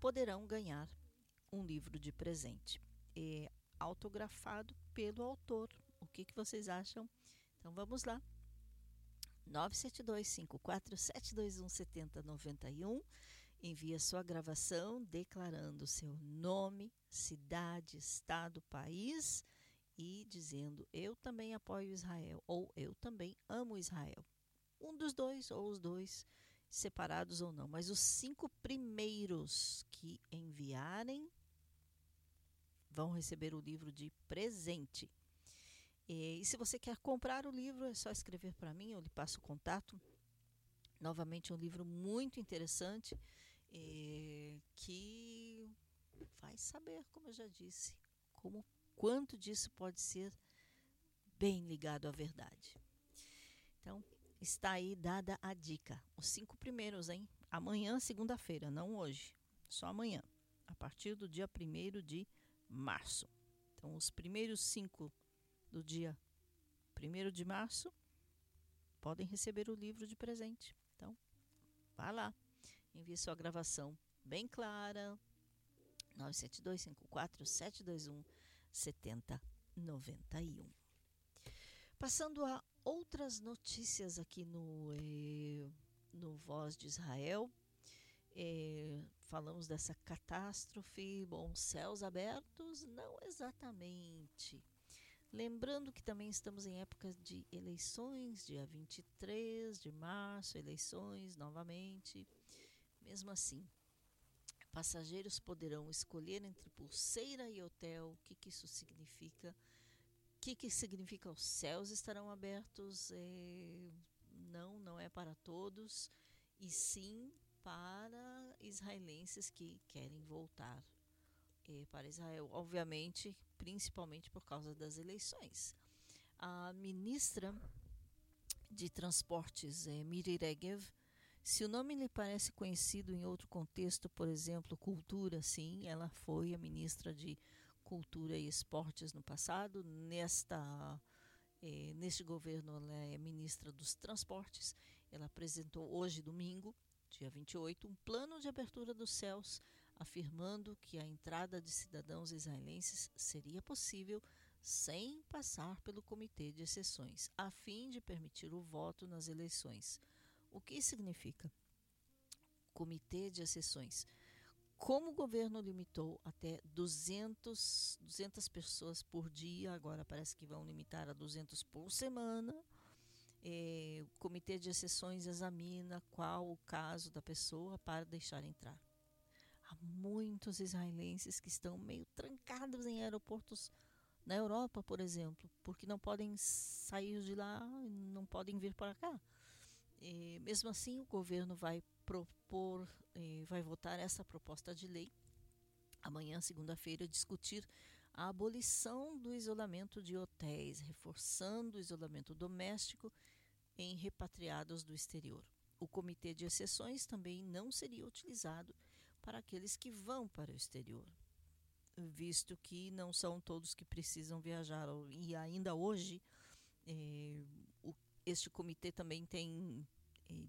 poderão ganhar um livro de presente. Autografado pelo autor. O que, que vocês acham? Então vamos lá. 972-54721-7091. Envie sua gravação declarando seu nome, cidade, estado, país e dizendo eu também apoio Israel ou eu também amo Israel. Um dos dois ou os dois, separados ou não. Mas os cinco primeiros que enviarem vão receber o livro de presente. E, se você quer comprar o livro, é só escrever para mim, eu lhe passo o contato. Novamente, um livro muito interessante é, que vai saber, como eu já disse, como quanto disso pode ser bem ligado à verdade. Então, está aí dada a dica. Os cinco primeiros, hein? Amanhã, segunda-feira, não hoje, só amanhã, a partir do dia 1 de março. Então, os primeiros cinco do dia 1 de março podem receber o livro de presente. Então, vá lá, envie sua gravação bem clara. 97254-721-7091. Passando a outras notícias aqui no, eh, no Voz de Israel. Eh, falamos dessa catástrofe. Bom, céus abertos? Não exatamente. Lembrando que também estamos em época de eleições, dia 23 de março, eleições novamente. Mesmo assim, Passageiros poderão escolher entre pulseira e hotel. O que, que isso significa? O que, que significa os céus estarão abertos? É, não, não é para todos, e sim para israelenses que querem voltar é, para Israel. Obviamente, principalmente por causa das eleições. A ministra de Transportes, é, Miri Regev, se o nome lhe parece conhecido em outro contexto, por exemplo, cultura, sim, ela foi a ministra de Cultura e Esportes no passado. Nesta, eh, neste governo, ela é ministra dos Transportes. Ela apresentou hoje, domingo, dia 28, um plano de abertura dos céus, afirmando que a entrada de cidadãos israelenses seria possível sem passar pelo Comitê de Exceções, a fim de permitir o voto nas eleições. O que significa? Comitê de exceções. Como o governo limitou até 200, 200 pessoas por dia, agora parece que vão limitar a 200 por semana. É, o comitê de exceções examina qual o caso da pessoa para deixar entrar. Muitos israelenses que estão meio trancados em aeroportos na Europa, por exemplo, porque não podem sair de lá, não podem vir para cá. E, mesmo assim, o governo vai propor, vai votar essa proposta de lei amanhã, segunda-feira, discutir a abolição do isolamento de hotéis, reforçando o isolamento doméstico em repatriados do exterior. O comitê de exceções também não seria utilizado para aqueles que vão para o exterior, visto que não são todos que precisam viajar. E ainda hoje, eh, o, este comitê também tem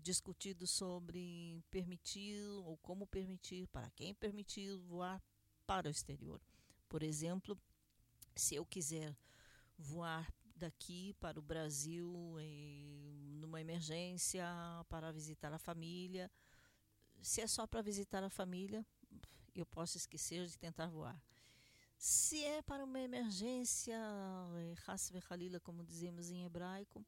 discutido sobre permitir ou como permitir, para quem permitir voar para o exterior. Por exemplo, se eu quiser voar daqui para o Brasil numa emergência para visitar a família, se é só para visitar a família, eu posso esquecer de tentar voar. Se é para uma emergência, Halila, como dizemos em hebraico,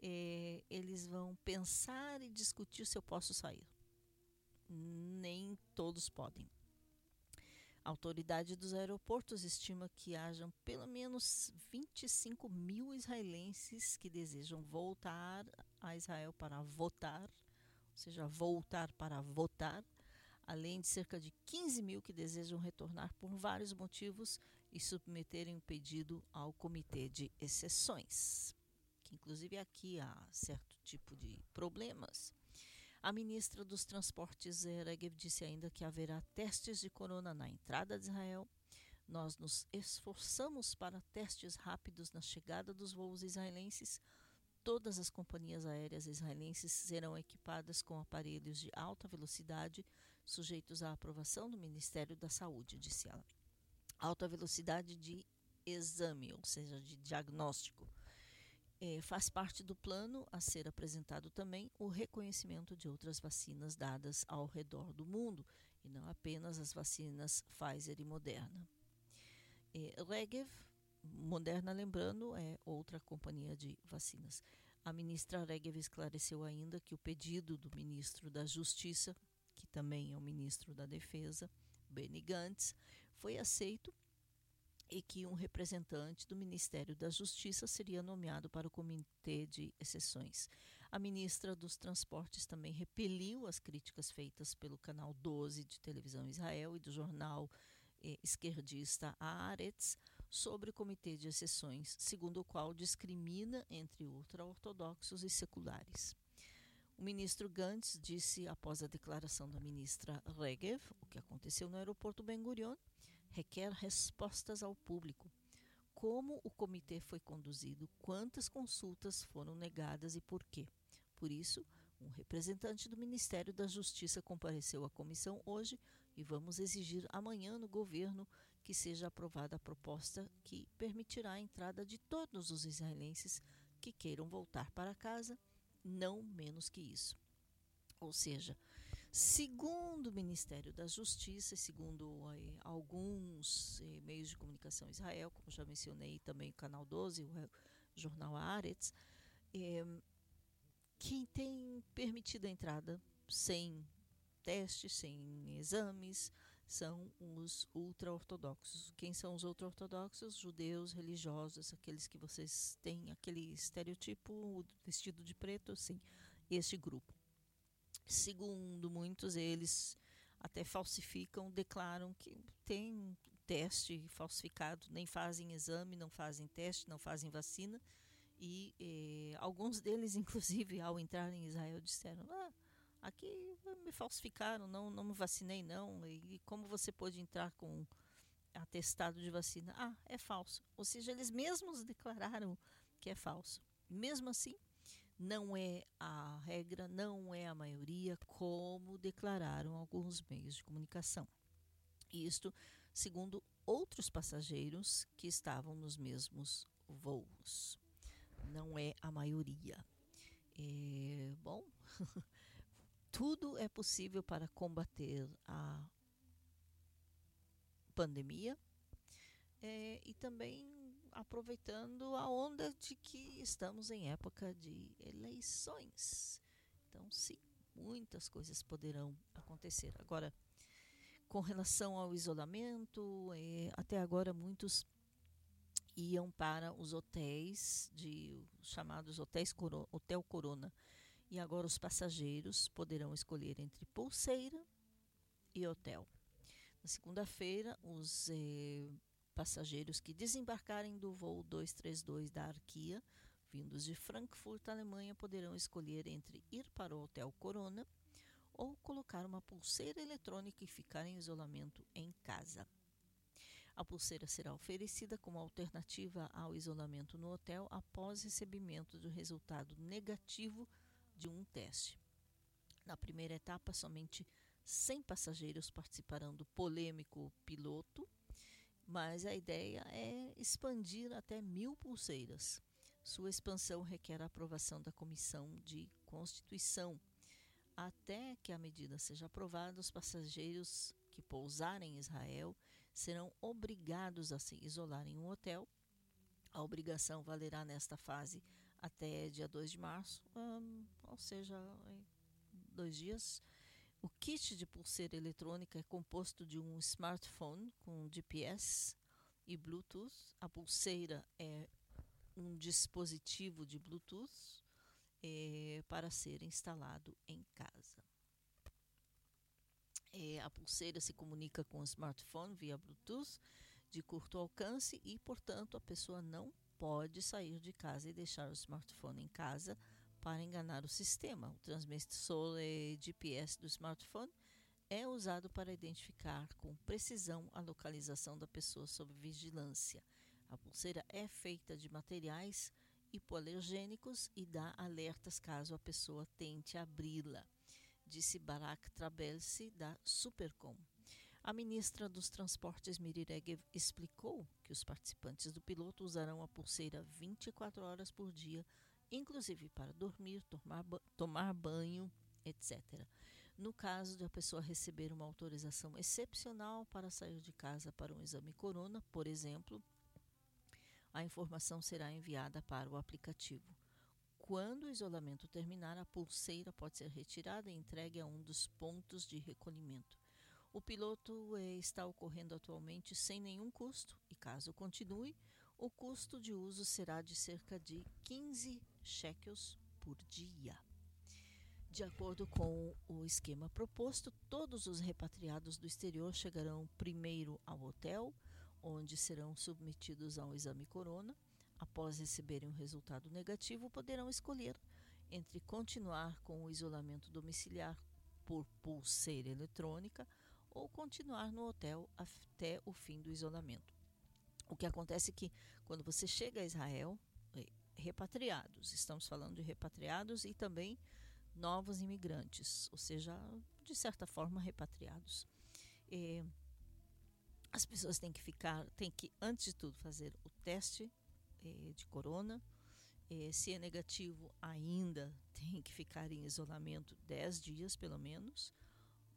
é, eles vão pensar e discutir se eu posso sair. Nem todos podem. A autoridade dos aeroportos estima que hajam pelo menos 25 mil israelenses que desejam voltar a Israel para votar, ou seja, voltar para votar, além de cerca de 15 mil que desejam retornar por vários motivos e submeterem o um pedido ao Comitê de Exceções que inclusive aqui há certo tipo de problemas. A ministra dos Transportes, Regev, disse ainda que haverá testes de corona na entrada de Israel. Nós nos esforçamos para testes rápidos na chegada dos voos israelenses. Todas as companhias aéreas israelenses serão equipadas com aparelhos de alta velocidade, sujeitos à aprovação do Ministério da Saúde, disse ela. Alta velocidade de exame, ou seja, de diagnóstico. É, faz parte do plano a ser apresentado também o reconhecimento de outras vacinas dadas ao redor do mundo, e não apenas as vacinas Pfizer e Moderna. É, Regev, Moderna, lembrando, é outra companhia de vacinas. A ministra Regev esclareceu ainda que o pedido do ministro da Justiça, que também é o ministro da Defesa, Benny Gantz, foi aceito e que um representante do Ministério da Justiça seria nomeado para o Comitê de Exceções. A ministra dos Transportes também repeliu as críticas feitas pelo canal 12 de televisão Israel e do jornal eh, esquerdista Haaretz sobre o Comitê de Exceções, segundo o qual discrimina entre ultra-ortodoxos e seculares. O ministro Gantz disse, após a declaração da ministra Regev, o que aconteceu no aeroporto Ben Gurion, requer respostas ao público. Como o comitê foi conduzido, quantas consultas foram negadas e por quê. Por isso, um representante do Ministério da Justiça compareceu à comissão hoje e vamos exigir amanhã no governo que seja aprovada a proposta que permitirá a entrada de todos os israelenses que queiram voltar para casa, não menos que isso. Ou seja, Segundo o Ministério da Justiça, segundo eh, alguns eh, meios de comunicação Israel, como já mencionei também o Canal 12, o jornal Aretz, eh, quem tem permitido a entrada sem testes, sem exames, são os ultra-ortodoxos. Quem são os ultra-ortodoxos? Judeus, religiosos, aqueles que vocês têm aquele estereotipo, vestido de preto, sim, este grupo. Segundo muitos, eles até falsificam, declaram que tem teste falsificado, nem fazem exame, não fazem teste, não fazem vacina. E eh, alguns deles, inclusive, ao entrar em Israel, disseram: ah, aqui me falsificaram, não, não me vacinei, não. E como você pode entrar com atestado de vacina? Ah, é falso. Ou seja, eles mesmos declararam que é falso. Mesmo assim, não é a regra, não é a maioria, como declararam alguns meios de comunicação. Isto segundo outros passageiros que estavam nos mesmos voos. Não é a maioria. É, bom, tudo é possível para combater a pandemia é, e também aproveitando a onda de que estamos em época de eleições. Então, sim, muitas coisas poderão acontecer. Agora, com relação ao isolamento, é, até agora muitos iam para os hotéis de chamados hotéis Coro, Hotel Corona e agora os passageiros poderão escolher entre pulseira e hotel. Na segunda-feira, os eh, passageiros que desembarcarem do voo 232 da Arquia, vindos de Frankfurt, Alemanha, poderão escolher entre ir para o Hotel Corona ou colocar uma pulseira eletrônica e ficar em isolamento em casa. A pulseira será oferecida como alternativa ao isolamento no hotel após recebimento do resultado negativo de um teste. Na primeira etapa, somente 100 passageiros participarão do polêmico piloto, mas a ideia é expandir até mil pulseiras. Sua expansão requer a aprovação da Comissão de Constituição. Até que a medida seja aprovada, os passageiros que pousarem em Israel serão obrigados a se isolar em um hotel. A obrigação valerá nesta fase até dia 2 de março, um, ou seja, dois dias. O kit de pulseira eletrônica é composto de um smartphone com GPS e Bluetooth. A pulseira é um dispositivo de Bluetooth é, para ser instalado em casa. É, a pulseira se comunica com o smartphone via Bluetooth de curto alcance e, portanto, a pessoa não pode sair de casa e deixar o smartphone em casa para enganar o sistema. O transmissor GPS do smartphone é usado para identificar com precisão a localização da pessoa sob vigilância. A pulseira é feita de materiais hipoalergênicos e dá alertas caso a pessoa tente abri-la, disse Barak Trabelsi da Supercom. A ministra dos Transportes Miri Regev explicou que os participantes do piloto usarão a pulseira 24 horas por dia, inclusive para dormir, tomar, ba tomar banho, etc. No caso de a pessoa receber uma autorização excepcional para sair de casa para um exame corona, por exemplo, a informação será enviada para o aplicativo. Quando o isolamento terminar, a pulseira pode ser retirada e entregue a um dos pontos de recolhimento. O piloto eh, está ocorrendo atualmente sem nenhum custo e, caso continue, o custo de uso será de cerca de 15 shekels por dia. De acordo com o esquema proposto, todos os repatriados do exterior chegarão primeiro ao hotel, onde serão submetidos a um exame corona. Após receberem um resultado negativo, poderão escolher entre continuar com o isolamento domiciliar por pulseira eletrônica ou continuar no hotel até o fim do isolamento. O que acontece é que quando você chega a Israel, é, repatriados, estamos falando de repatriados e também novos imigrantes, ou seja, de certa forma repatriados. É, as pessoas têm que ficar, têm que antes de tudo fazer o teste é, de corona. É, se é negativo, ainda tem que ficar em isolamento 10 dias pelo menos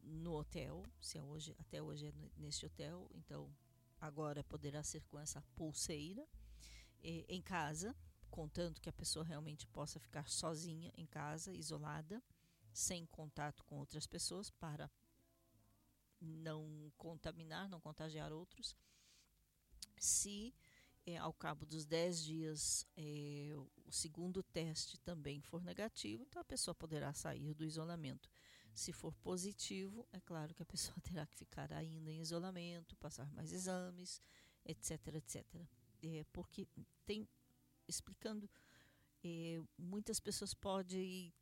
no hotel, se é hoje, até hoje é neste hotel, então agora poderá ser com essa pulseira eh, em casa, contando que a pessoa realmente possa ficar sozinha em casa, isolada, sem contato com outras pessoas para não contaminar, não contagiar outros. Se é, ao cabo dos 10 dias é, o segundo teste também for negativo, então a pessoa poderá sair do isolamento. Se for positivo, é claro que a pessoa terá que ficar ainda em isolamento, passar mais exames, etc, etc. É, porque tem, explicando, é, muitas pessoas pode,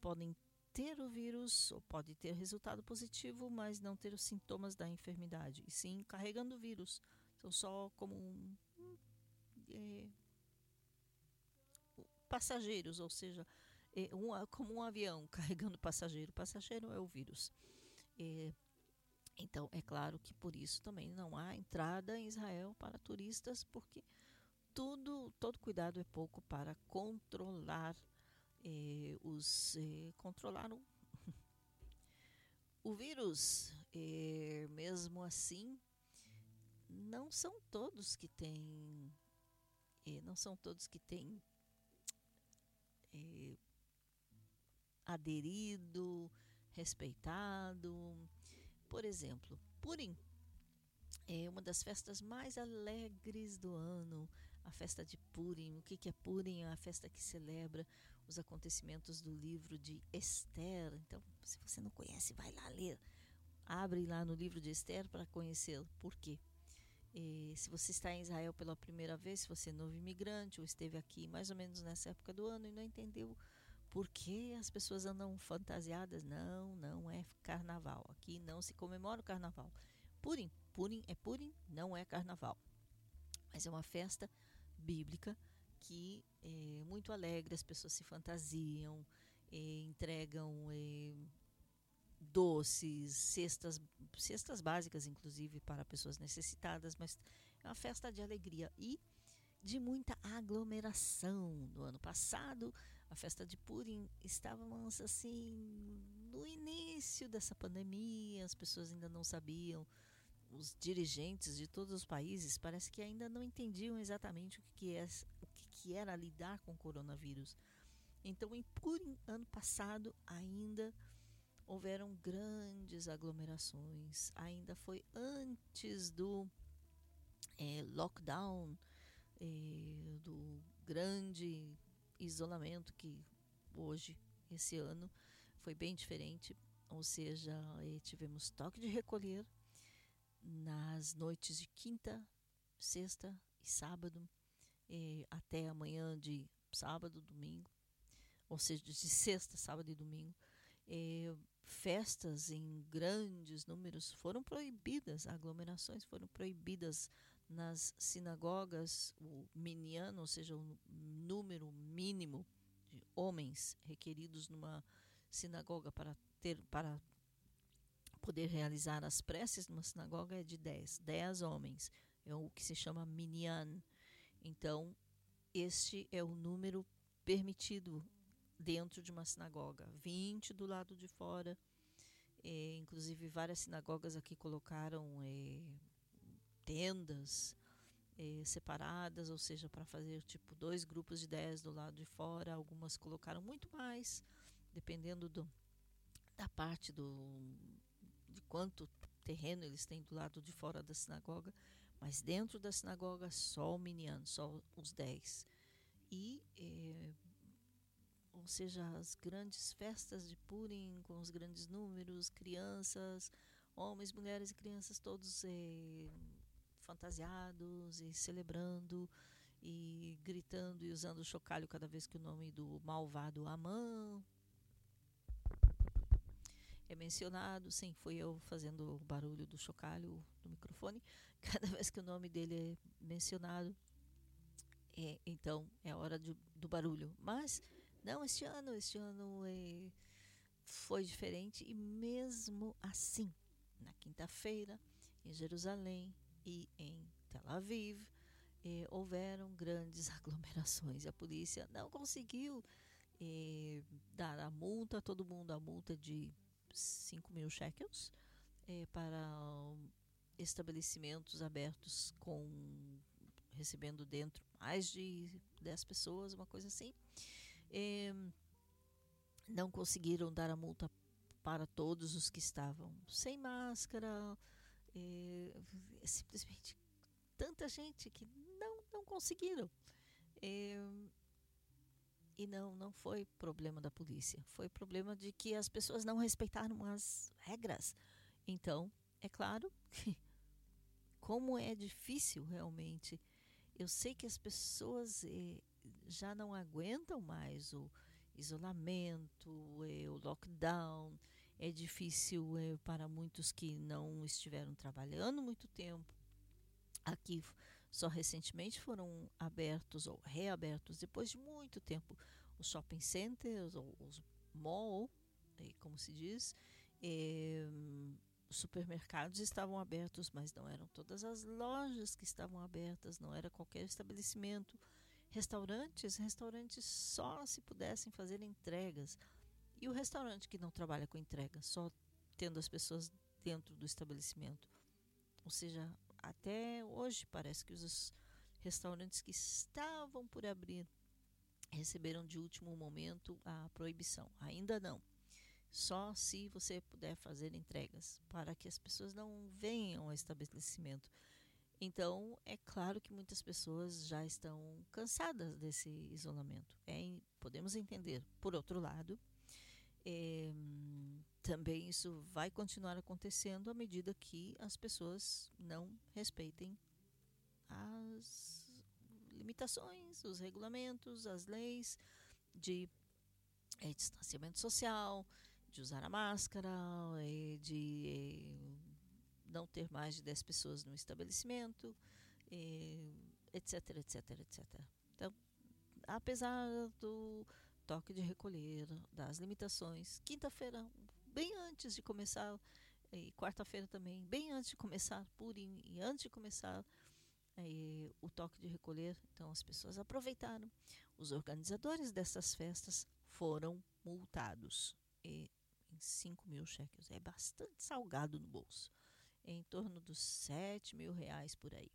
podem ter o vírus ou pode ter resultado positivo, mas não ter os sintomas da enfermidade, e sim carregando o vírus. Então, só como um, é, passageiros, ou seja, é, um, como um avião carregando passageiro. Passageiro é o vírus. É, então, é claro que por isso também não há entrada em Israel para turistas, porque tudo, todo cuidado é pouco para controlar eh, os eh, controlar o, o vírus. Mesmo assim, não são todos que têm, não são todos que têm aderido, respeitado. Por exemplo, Purim é uma das festas mais alegres do ano, a festa de Purim. O que, é Purim? É a festa que celebra os acontecimentos do livro de Esther. Então, se você não conhece, vai lá ler. Abre lá no livro de Esther para conhecê-lo. Por quê? E se você está em Israel pela primeira vez, se você é novo imigrante ou esteve aqui mais ou menos nessa época do ano e não entendeu por que as pessoas andam fantasiadas, não, não é carnaval. Aqui não se comemora o carnaval. Purim, Purim é Purim, não é carnaval. Mas é uma festa bíblica que é muito alegre, as pessoas se fantasiam, é, entregam é, doces, cestas, cestas básicas, inclusive, para pessoas necessitadas, mas é uma festa de alegria e de muita aglomeração. No ano passado, a festa de Purim estávamos assim no início dessa pandemia, as pessoas ainda não sabiam os dirigentes de todos os países parece que ainda não entendiam exatamente o que, que, é, o que, que era lidar com o coronavírus. Então, em Purim, ano passado, ainda houveram grandes aglomerações. Ainda foi antes do é, lockdown, é, do grande isolamento que hoje, esse ano, foi bem diferente. Ou seja, é, tivemos toque de recolher nas noites de quinta, sexta e sábado, eh, até amanhã de sábado, domingo, ou seja, de sexta, sábado e domingo. Eh, festas em grandes números foram proibidas, aglomerações foram proibidas nas sinagogas, o miniano, ou seja, o número mínimo de homens requeridos numa sinagoga para ter para poder realizar as preces numa sinagoga é de 10, 10 homens. É o que se chama minyan. Então, este é o número permitido dentro de uma sinagoga. 20 do lado de fora. É, inclusive, várias sinagogas aqui colocaram é, tendas é, separadas, ou seja, para fazer tipo dois grupos de 10 do lado de fora. Algumas colocaram muito mais, dependendo do, da parte do, de quanto terreno eles têm do lado de fora da sinagoga, mas dentro da sinagoga só o minyan, só os dez. E, eh, ou seja, as grandes festas de Purim, com os grandes números, crianças, homens, mulheres e crianças todos eh, fantasiados e celebrando e gritando e usando o chocalho cada vez que o nome do malvado Amã é mencionado, sim, fui eu fazendo o barulho do chocalho no microfone, cada vez que o nome dele é mencionado, é, então é hora de, do barulho. Mas não, este ano, este ano é, foi diferente. E mesmo assim, na quinta-feira, em Jerusalém e em Tel Aviv, é, houveram grandes aglomerações. A polícia não conseguiu é, dar a multa a todo mundo, a multa de 5 mil shekels é, para estabelecimentos abertos com recebendo dentro mais de 10 pessoas, uma coisa assim. É, não conseguiram dar a multa para todos os que estavam sem máscara. É, simplesmente tanta gente que não, não conseguiram. É, e não, não foi problema da polícia. Foi problema de que as pessoas não respeitaram as regras. Então, é claro que, como é difícil realmente, eu sei que as pessoas eh, já não aguentam mais o isolamento, o lockdown. É difícil eh, para muitos que não estiveram trabalhando muito tempo. Aqui só recentemente foram abertos ou reabertos, depois de muito tempo, os shopping centers, ou os mall, como se diz. os supermercados estavam abertos, mas não eram todas as lojas que estavam abertas, não era qualquer estabelecimento. Restaurantes, restaurantes só se pudessem fazer entregas. E o restaurante que não trabalha com entrega, só tendo as pessoas dentro do estabelecimento. Ou seja, até hoje parece que os restaurantes que estavam por abrir receberam de último momento a proibição. Ainda não. Só se você puder fazer entregas para que as pessoas não venham ao estabelecimento. Então, é claro que muitas pessoas já estão cansadas desse isolamento. É, podemos entender. Por outro lado, é, também isso vai continuar acontecendo à medida que as pessoas não respeitem as limitações, os regulamentos, as leis de é, distanciamento social, de usar a máscara, é, de é, não ter mais de 10 pessoas no estabelecimento, etc, etc, etc. Então, apesar do toque de recolher, das limitações. Quinta-feira, bem antes de começar, e quarta-feira também, bem antes de começar Purim e antes de começar eh, o toque de recolher, então as pessoas aproveitaram. Os organizadores dessas festas foram multados e, em 5 mil cheques. É bastante salgado no bolso, é em torno dos 7 mil reais por aí.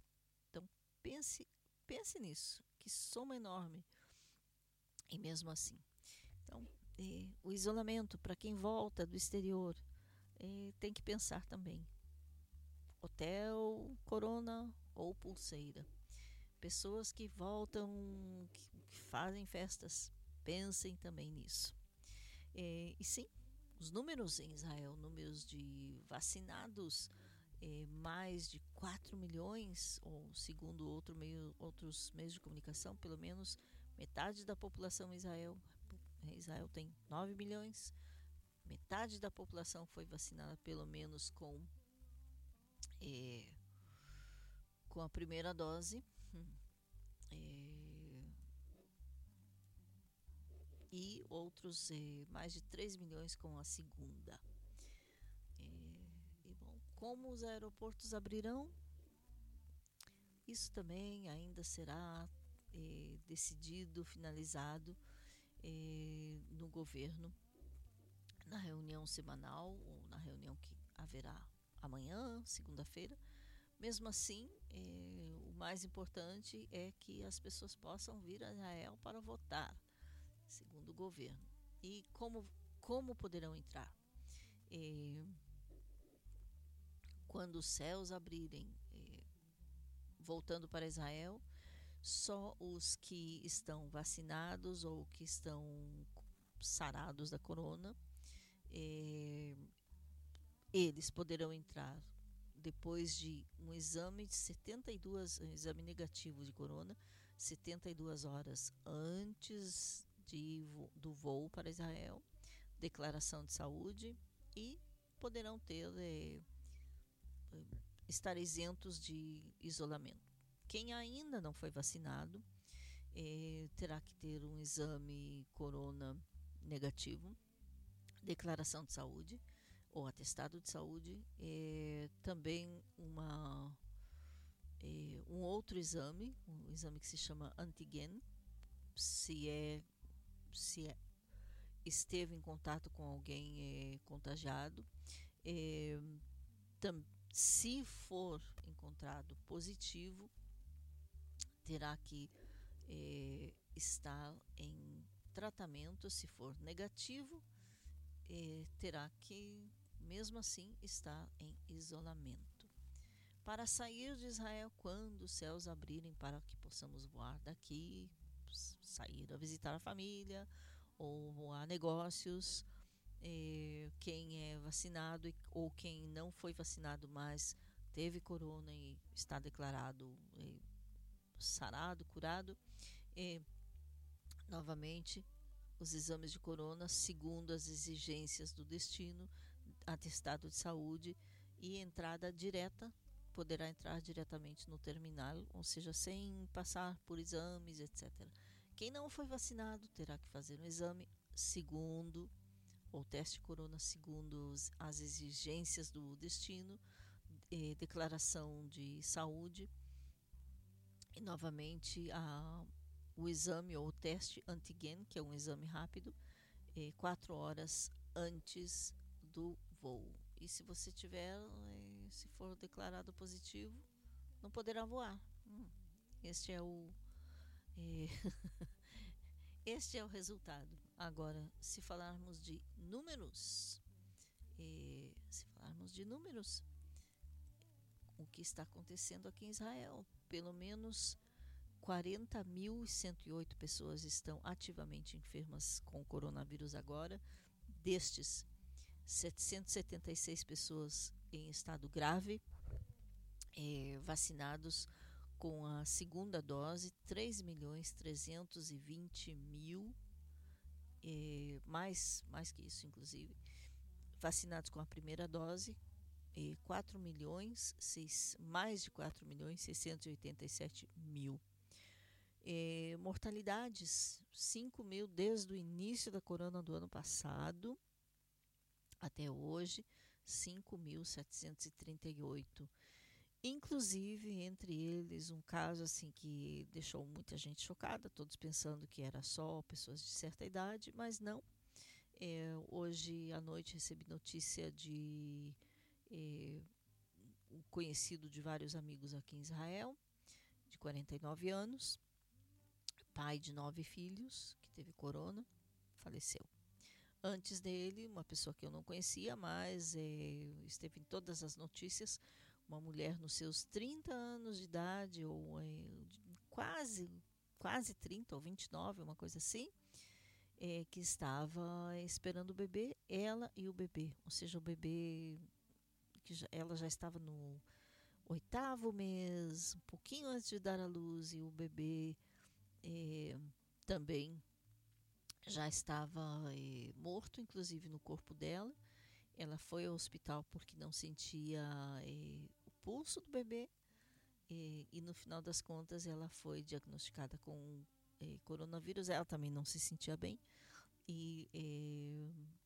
Então pense, pense nisso, que soma enorme e mesmo assim. Então, eh, o isolamento para quem volta do exterior eh, tem que pensar também. Hotel, corona ou pulseira. Pessoas que voltam, que, que fazem festas, pensem também nisso. Eh, e sim, os números em Israel, números de vacinados, mais de 4 milhões, ou segundo outro meio, outros meios de comunicação, pelo menos Metade da população Israel, Israel tem 9 milhões, metade da população foi vacinada pelo menos com é, com a primeira dose. É, e outros é, mais de 3 milhões com a segunda. e bom, como os aeroportos abrirão, isso também ainda será eh, decidido, finalizado eh, no governo na reunião semanal ou na reunião que haverá amanhã, segunda-feira. Mesmo assim, eh, o mais importante é que as pessoas possam vir a Israel para votar, segundo o governo. E como, como poderão entrar? Quando os céus abrirem, voltando para Israel, só os que estão vacinados ou que estão sarados da corona, é, eles poderão entrar depois de um exame de 72, um exame negativo de corona, 72 horas antes de, do voo para Israel, declaração de saúde e poderão ter é, estar isentos de isolamento. Quem ainda não foi vacinado eh, terá que ter um exame corona negativo, declaração de saúde ou atestado de saúde, eh, também uma eh, um outro exame, um exame que se chama antigen, se é se é, esteve em contato com alguém contagiado, tam, se for encontrado positivo, terá que eh, estar em tratamento, se for negativo, eh, terá que, mesmo assim, estar em isolamento. Para sair de Israel quando os céus abrirem para que possamos voar daqui, sair a visitar a família ou voar negócios, eh, quem é vacinado ou quem não foi vacinado, mas teve corona e está declarado sarado, curado, eh, novamente os exames de corona segundo as exigências do destino, atestado de saúde e entrada direta, poderá entrar diretamente no terminal, ou seja, sem passar por exames, etc. Quem não foi vacinado terá que fazer um exame segundo ou teste corona segundo as exigências do destino, eh, declaração de saúde e novamente a o exame ou o teste antigen, que é um exame rápido, é, quatro horas antes do voo. E se você tiver, é, se for declarado positivo, não poderá voar. Hum, este é o é, este é o resultado. Agora, se falarmos de números, se falarmos de números, o que está acontecendo aqui em Israel, pelo menos 40.108 pessoas estão ativamente enfermas com coronavírus agora. Destes, 776 pessoas em estado grave, é, vacinados com a segunda dose, 3 milhões 320 mil, é, mais, mais que isso, inclusive, vacinados com a primeira dose, é, 4 milhões, seis, mais de 4 milhões 687 mil é, mortalidades, 5 mil desde o início da corona do ano passado até hoje, 5.738. Inclusive, entre eles, um caso assim que deixou muita gente chocada, todos pensando que era só pessoas de certa idade, mas não. É, hoje à noite recebi notícia de um conhecido de vários amigos aqui em Israel, de 49 anos, pai de nove filhos, que teve corona, faleceu. Antes dele, uma pessoa que eu não conhecia, mas é, esteve em todas as notícias, uma mulher nos seus 30 anos de idade, ou é, quase, quase 30 ou 29, uma coisa assim, é, que estava esperando o bebê, ela e o bebê. Ou seja, o bebê, que já, ela já estava no oitavo mês, um pouquinho antes de dar à luz, e o bebê eh, também já estava eh, morto, inclusive no corpo dela. Ela foi ao hospital porque não sentia eh, o pulso do bebê e no final das contas ela foi diagnosticada com coronavírus. Ela também não se sentia bem e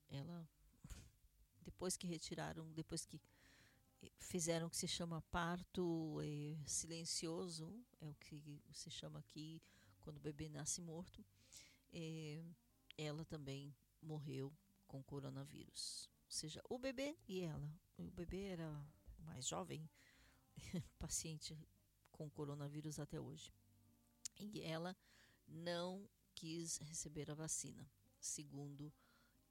ela depois que retiraram, depois que fizeram o que se chama parto silencioso, é o que se chama aqui quando o bebê nasce morto, é, ela também morreu com coronavírus. Ou seja, o bebê e ela. O bebê era mais jovem, paciente com coronavírus até hoje. E ela não quis receber a vacina, segundo,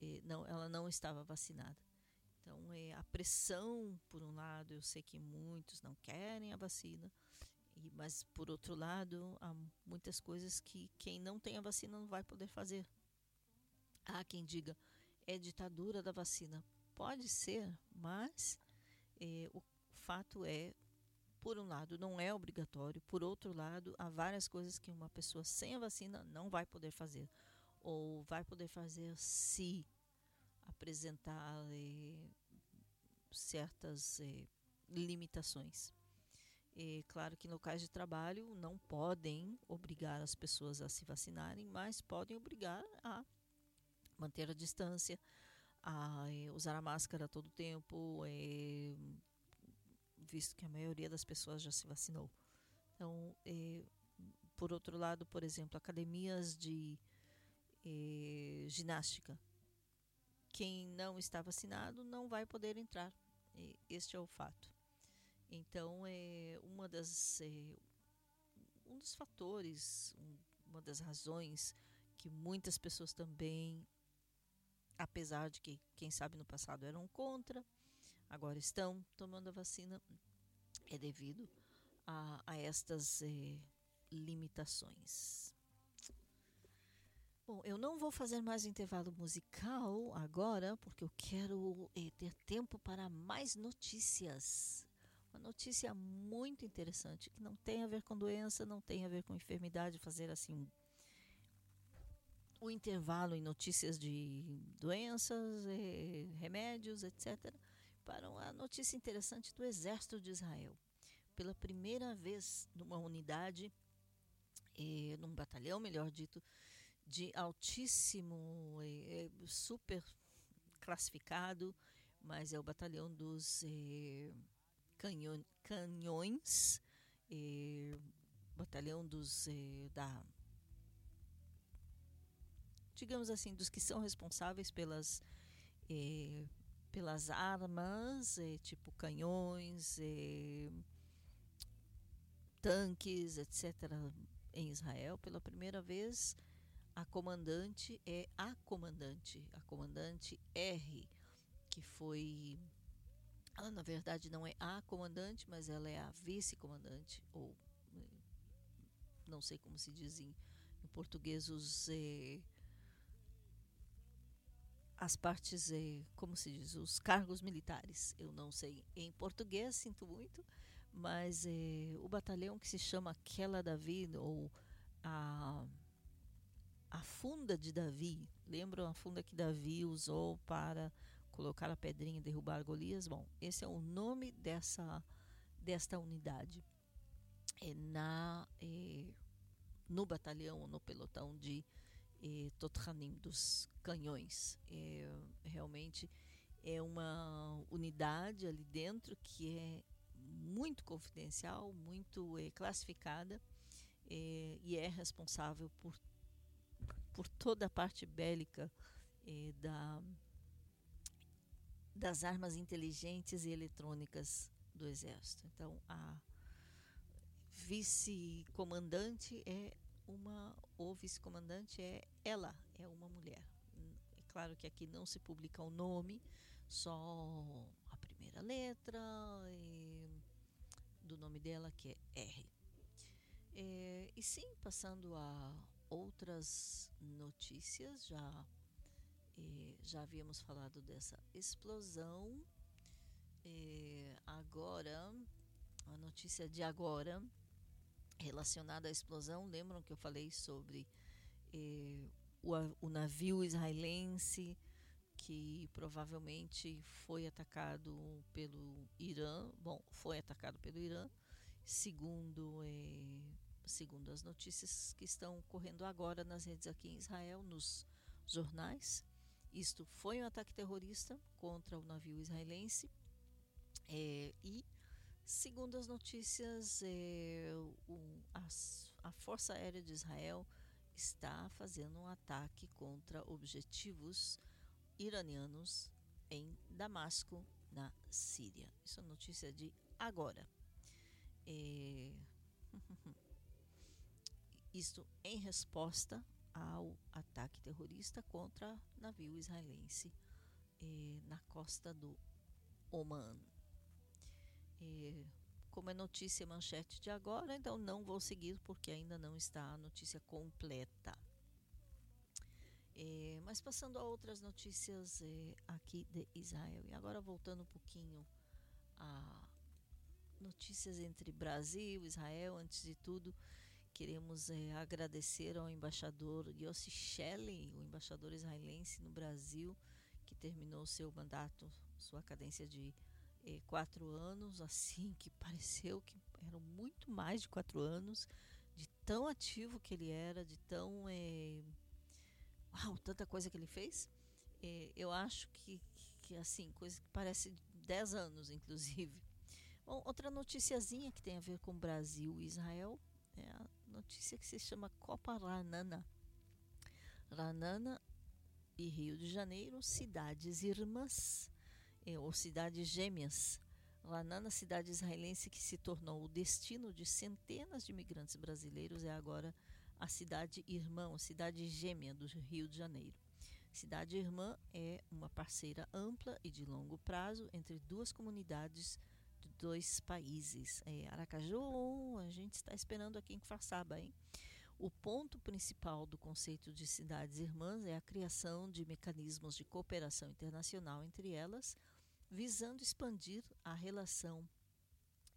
eh, não, ela não estava vacinada. Então, é, a pressão, por um lado, eu sei que muitos não querem a vacina, e, mas, por outro lado, há muitas coisas que quem não tem a vacina não vai poder fazer. Há quem diga, é ditadura da vacina. Pode ser, mas é, o fato é, por um lado, não é obrigatório, por outro lado, há várias coisas que uma pessoa sem a vacina não vai poder fazer. Ou vai poder fazer se apresentar é, certas é, limitações. É claro que locais de trabalho não podem obrigar as pessoas a se vacinarem, mas podem obrigar a manter a distância, a é, usar a máscara todo tempo, é, visto que a maioria das pessoas já se vacinou. Então, é, por outro lado, por exemplo, academias de é, ginástica, quem não está vacinado não vai poder entrar. Este é o fato. Então, é uma das, é, um dos fatores, um, uma das razões que muitas pessoas também, apesar de que, quem sabe, no passado eram contra, agora estão tomando a vacina, é devido a, a estas eh, limitações. Bom, eu não vou fazer mais intervalo musical agora, porque eu quero eh, ter tempo para mais notícias. Uma notícia muito interessante, que não tem a ver com doença, não tem a ver com enfermidade, fazer assim o intervalo em notícias de doenças, eh, remédios, etc., para uma notícia interessante do Exército de Israel. Pela primeira vez numa unidade, eh, num batalhão, melhor dito, de altíssimo, eh, super classificado, mas é o batalhão dos eh, canhões, eh, batalhão dos eh, da digamos assim dos que são responsáveis pelas eh, pelas armas eh, tipo canhões eh, tanques etc em Israel pela primeira vez a comandante é a comandante a comandante R que foi ela na verdade não é a comandante mas ela é a vice-comandante ou não sei como se diz em, em português os eh, as partes, eh, como se diz, os cargos militares. Eu não sei em português, sinto muito, mas eh, o batalhão que se chama Aquela Davi, ou a, a funda de Davi, lembram a funda que Davi usou para colocar a pedrinha e derrubar Golias? Bom, esse é o nome dessa, desta unidade. É na, é, no batalhão, no pelotão de Totranim, dos canhões. É, realmente é uma unidade ali dentro que é muito confidencial, muito é, classificada é, e é responsável por, por toda a parte bélica é, da, das armas inteligentes e eletrônicas do Exército. Então, a vice-comandante é uma, ou vice-comandante é ela, é uma mulher. É claro que aqui não se publica o nome, só a primeira letra do nome dela, que é R. É, e sim, passando a outras notícias, já, é, já havíamos falado dessa explosão. É, agora, a notícia de agora relacionada à explosão. Lembram que eu falei sobre eh, o, o, navio israelense que provavelmente foi atacado pelo Irã? Bom, foi atacado pelo Irã, segundo, eh, segundo as notícias que estão correndo agora nas redes aqui em Israel, nos jornais. Isto foi um ataque terrorista contra o navio israelense eh, e Segundo as notícias, é, o, as, a Força Aérea de Israel está fazendo um ataque contra objetivos iranianos em Damasco, na Síria. Isso é notícia de agora. É, isto em resposta ao ataque terrorista contra navio israelense é, na costa do Oman. É, como é notícia manchete de agora, então não vou seguir porque ainda não está a notícia completa. É, mas passando a outras notícias é, aqui de Israel. E agora voltando um pouquinho a notícias entre Brasil Israel, antes de tudo, queremos é, agradecer ao embaixador Yossi Shelley, o embaixador israelense no Brasil, que terminou seu mandato, sua cadência de eh, quatro anos, assim, que pareceu que eram muito mais de quatro anos, de tão ativo que ele era, de tão. Eh, uau, tanta coisa que ele fez. Eh, eu acho que, que, assim, coisa que parece dez anos, inclusive. Bom, outra noticiazinha que tem a ver com Brasil e Israel é notícia que se chama Copa Ranana. Ranana e Rio de Janeiro, cidades irmãs é, ou cidades gêmeas, lá na cidade israelense que se tornou o destino de centenas de imigrantes brasileiros, é agora a cidade irmã, a cidade gêmea do Rio de Janeiro. Cidade Irmã é uma parceira ampla e de longo prazo entre duas comunidades de dois países. É, Aracaju, a gente está esperando aqui em Farsaba, hein? O ponto principal do conceito de cidades irmãs é a criação de mecanismos de cooperação internacional entre elas, visando expandir a relação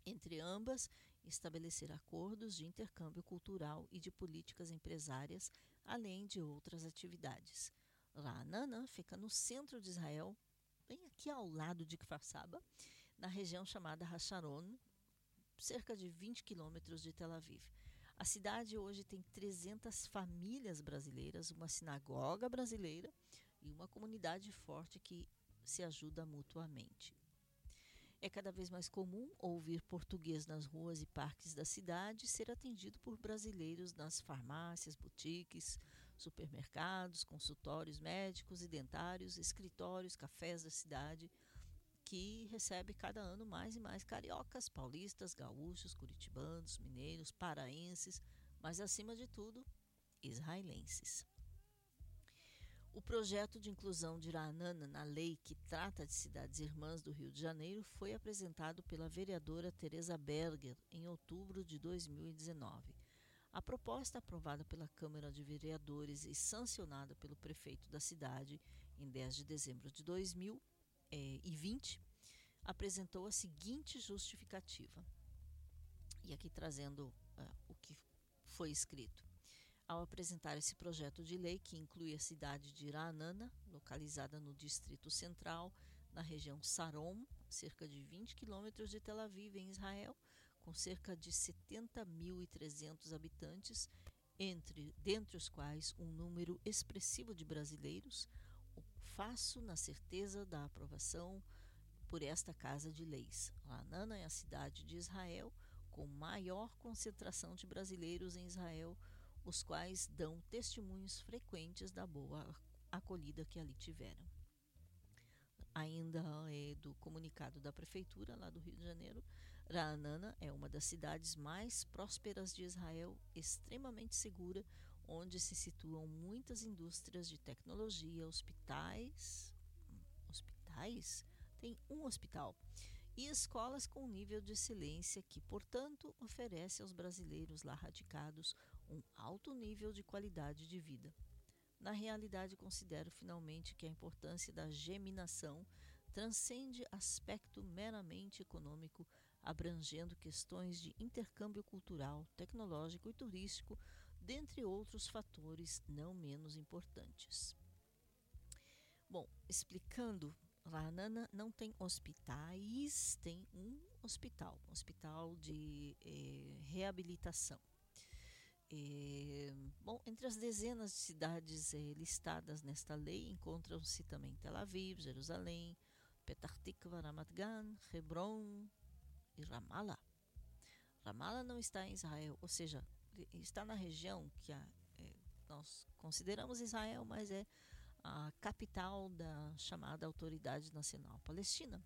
entre ambas estabelecer acordos de intercâmbio cultural e de políticas empresárias, além de outras atividades. Ra'anana fica no centro de Israel, bem aqui ao lado de Kfar Saba, na região chamada Hasharon, cerca de 20 quilômetros de Tel Aviv. A cidade hoje tem 300 famílias brasileiras, uma sinagoga brasileira e uma comunidade forte que se ajuda mutuamente. É cada vez mais comum ouvir português nas ruas e parques da cidade ser atendido por brasileiros nas farmácias, boutiques, supermercados, consultórios médicos e dentários, escritórios, cafés da cidade, que recebe cada ano mais e mais cariocas, paulistas, gaúchos, curitibanos, mineiros, paraenses, mas acima de tudo, israelenses. O projeto de inclusão de Iraanana na lei que trata de cidades irmãs do Rio de Janeiro foi apresentado pela vereadora Teresa Berger em outubro de 2019. A proposta aprovada pela Câmara de Vereadores e sancionada pelo prefeito da cidade em 10 de dezembro de 2000 eh, e 20 apresentou a seguinte justificativa. E aqui trazendo uh, o que foi escrito. Ao apresentar esse projeto de lei, que inclui a cidade de Iraanana, localizada no Distrito Central, na região Saron, cerca de 20 quilômetros de Tel Aviv, em Israel, com cerca de 70.300 habitantes, entre dentre os quais um número expressivo de brasileiros, faço na certeza da aprovação por esta Casa de Leis. Lanana é a cidade de Israel com maior concentração de brasileiros em Israel, os quais dão testemunhos frequentes da boa acolhida que ali tiveram. Ainda é do comunicado da prefeitura lá do Rio de Janeiro, Ra'anana é uma das cidades mais prósperas de Israel, extremamente segura, onde se situam muitas indústrias de tecnologia, hospitais, hospitais, tem um hospital e escolas com nível de excelência que, portanto, oferece aos brasileiros lá radicados um alto nível de qualidade de vida. Na realidade, considero finalmente que a importância da geminação transcende aspecto meramente econômico, abrangendo questões de intercâmbio cultural, tecnológico e turístico, dentre outros fatores não menos importantes. Bom, explicando, Ranana não tem hospitais, tem um hospital, um hospital de eh, reabilitação. Eh, bom, entre as dezenas de cidades eh, listadas nesta lei encontram-se também Tel Aviv, Jerusalém, Petah Tikva, Ramat Gan, Hebron e Ramallah. Ramallah não está em Israel, ou seja, está na região que a, é, nós consideramos Israel, mas é a capital da chamada Autoridade Nacional Palestina.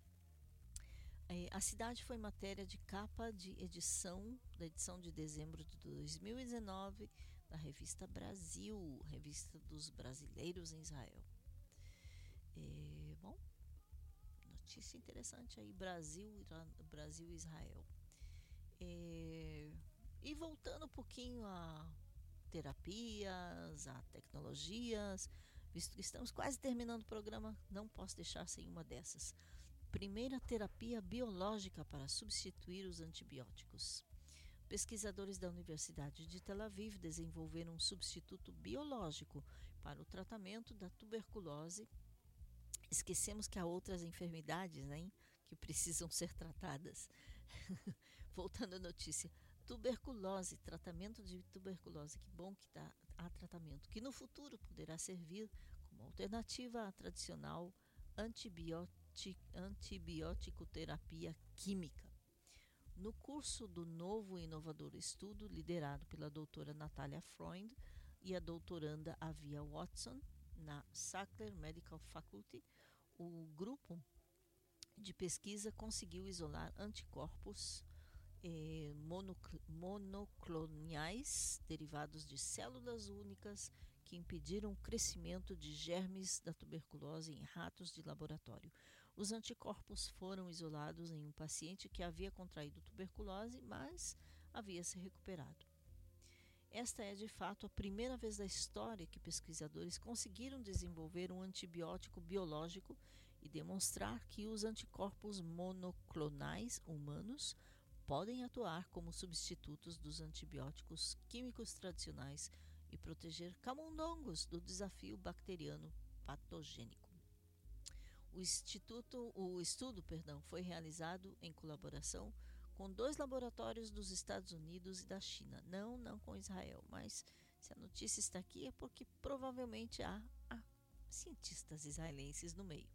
É, a cidade foi matéria de capa de edição, da edição de dezembro de 2019, da revista Brasil, revista dos brasileiros em Israel. É, bom, notícia interessante aí, Brasil, Brasil Israel. É, e voltando um pouquinho a terapias, a tecnologias, visto que estamos quase terminando o programa, não posso deixar sem uma dessas. Primeira terapia biológica para substituir os antibióticos. Pesquisadores da Universidade de Tel Aviv desenvolveram um substituto biológico para o tratamento da tuberculose. Esquecemos que há outras enfermidades né, que precisam ser tratadas. Voltando à notícia, tuberculose, tratamento de tuberculose, que bom que tá, há tratamento, que no futuro poderá servir como alternativa à tradicional antibiótico, terapia química. No curso do novo e inovador estudo, liderado pela doutora Natália Freund e a doutoranda Avia Watson, na Sackler Medical Faculty, o grupo de pesquisa conseguiu isolar anticorpos eh, monocl- monocloniais derivados de células únicas que impediram o crescimento de germes da tuberculose em ratos de laboratório. Os anticorpos foram isolados em um paciente que havia contraído tuberculose, mas havia se recuperado. Esta é de fato a primeira vez da história que pesquisadores conseguiram desenvolver um antibiótico biológico e demonstrar que os anticorpos monoclonais humanos podem atuar como substitutos dos antibióticos químicos tradicionais e proteger camundongos do desafio bacteriano patogênico. O, instituto, o estudo perdão, foi realizado em colaboração com dois laboratórios dos Estados Unidos e da China. Não, não com Israel, mas se a notícia está aqui é porque provavelmente há, há cientistas israelenses no meio.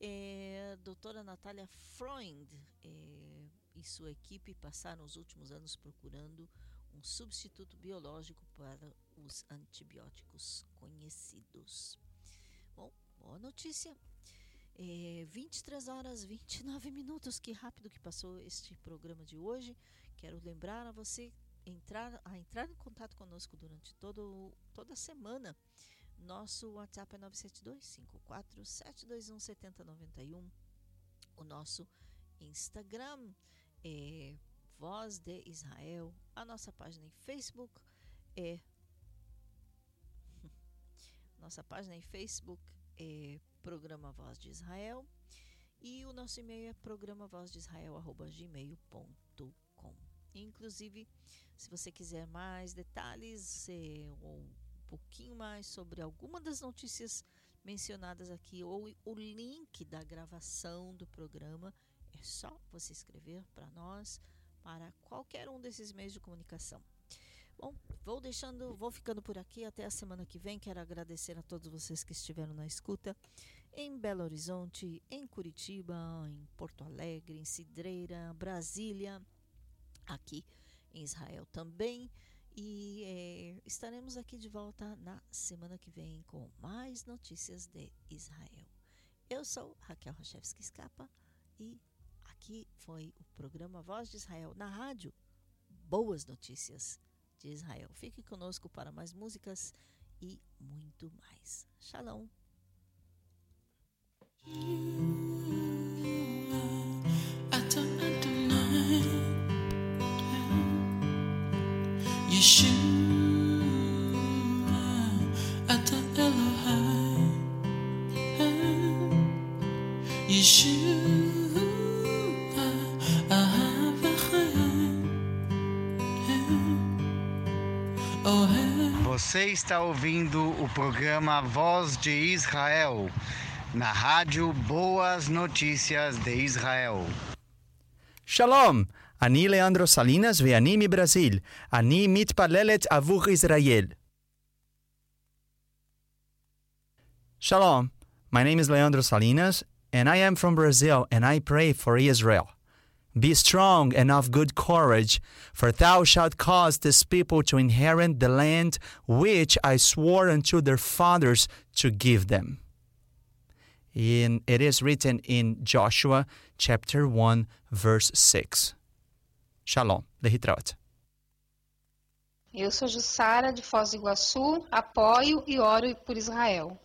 É, doutora Natália Freund é, e sua equipe passaram os últimos anos procurando um substituto biológico para os antibióticos conhecidos. Bom, boa notícia. É, 23 horas 29 minutos, que rápido que passou este programa de hoje. Quero lembrar a você entrar, a entrar em contato conosco durante todo, toda a semana. Nosso WhatsApp é 972-54-721-7091. O nosso Instagram é Voz de Israel. A nossa página em Facebook é. Nossa página em Facebook é Programa Voz de Israel. E o nosso e-mail é programavozdisrael.gmail.com. Inclusive, se você quiser mais detalhes eh, ou um pouquinho mais sobre alguma das notícias mencionadas aqui ou o link da gravação do programa, é só você escrever para nós para qualquer um desses meios de comunicação. Bom, vou deixando, vou ficando por aqui até a semana que vem. Quero agradecer a todos vocês que estiveram na escuta em Belo Horizonte, em Curitiba, em Porto Alegre, em Cidreira, Brasília, aqui em Israel também. E eh, estaremos aqui de volta na semana que vem com mais notícias de Israel. Eu sou Raquel Rochevski Scapa e Aqui foi o programa Voz de Israel na rádio. Boas notícias de Israel. Fique conosco para mais músicas e muito mais. Shalom. Yeshua. Você está ouvindo o programa Voz de Israel, na rádio Boas Notícias de Israel. שלום, אני ליאנדרו סלינס ואני מברזיל. אני מתפללת עבור ישראל. Shalom, my name is Leandro Salinas and I am from Brazil and I pray for Israel. Be strong and of good courage, for thou shalt cause this people to inherit the land which I swore unto their fathers to give them. In, it is written in Joshua chapter 1, verse 6. Shalom, lehitraot. Eu sou Jussara, de Foz do Iguaçu, apoio e oro por Israel.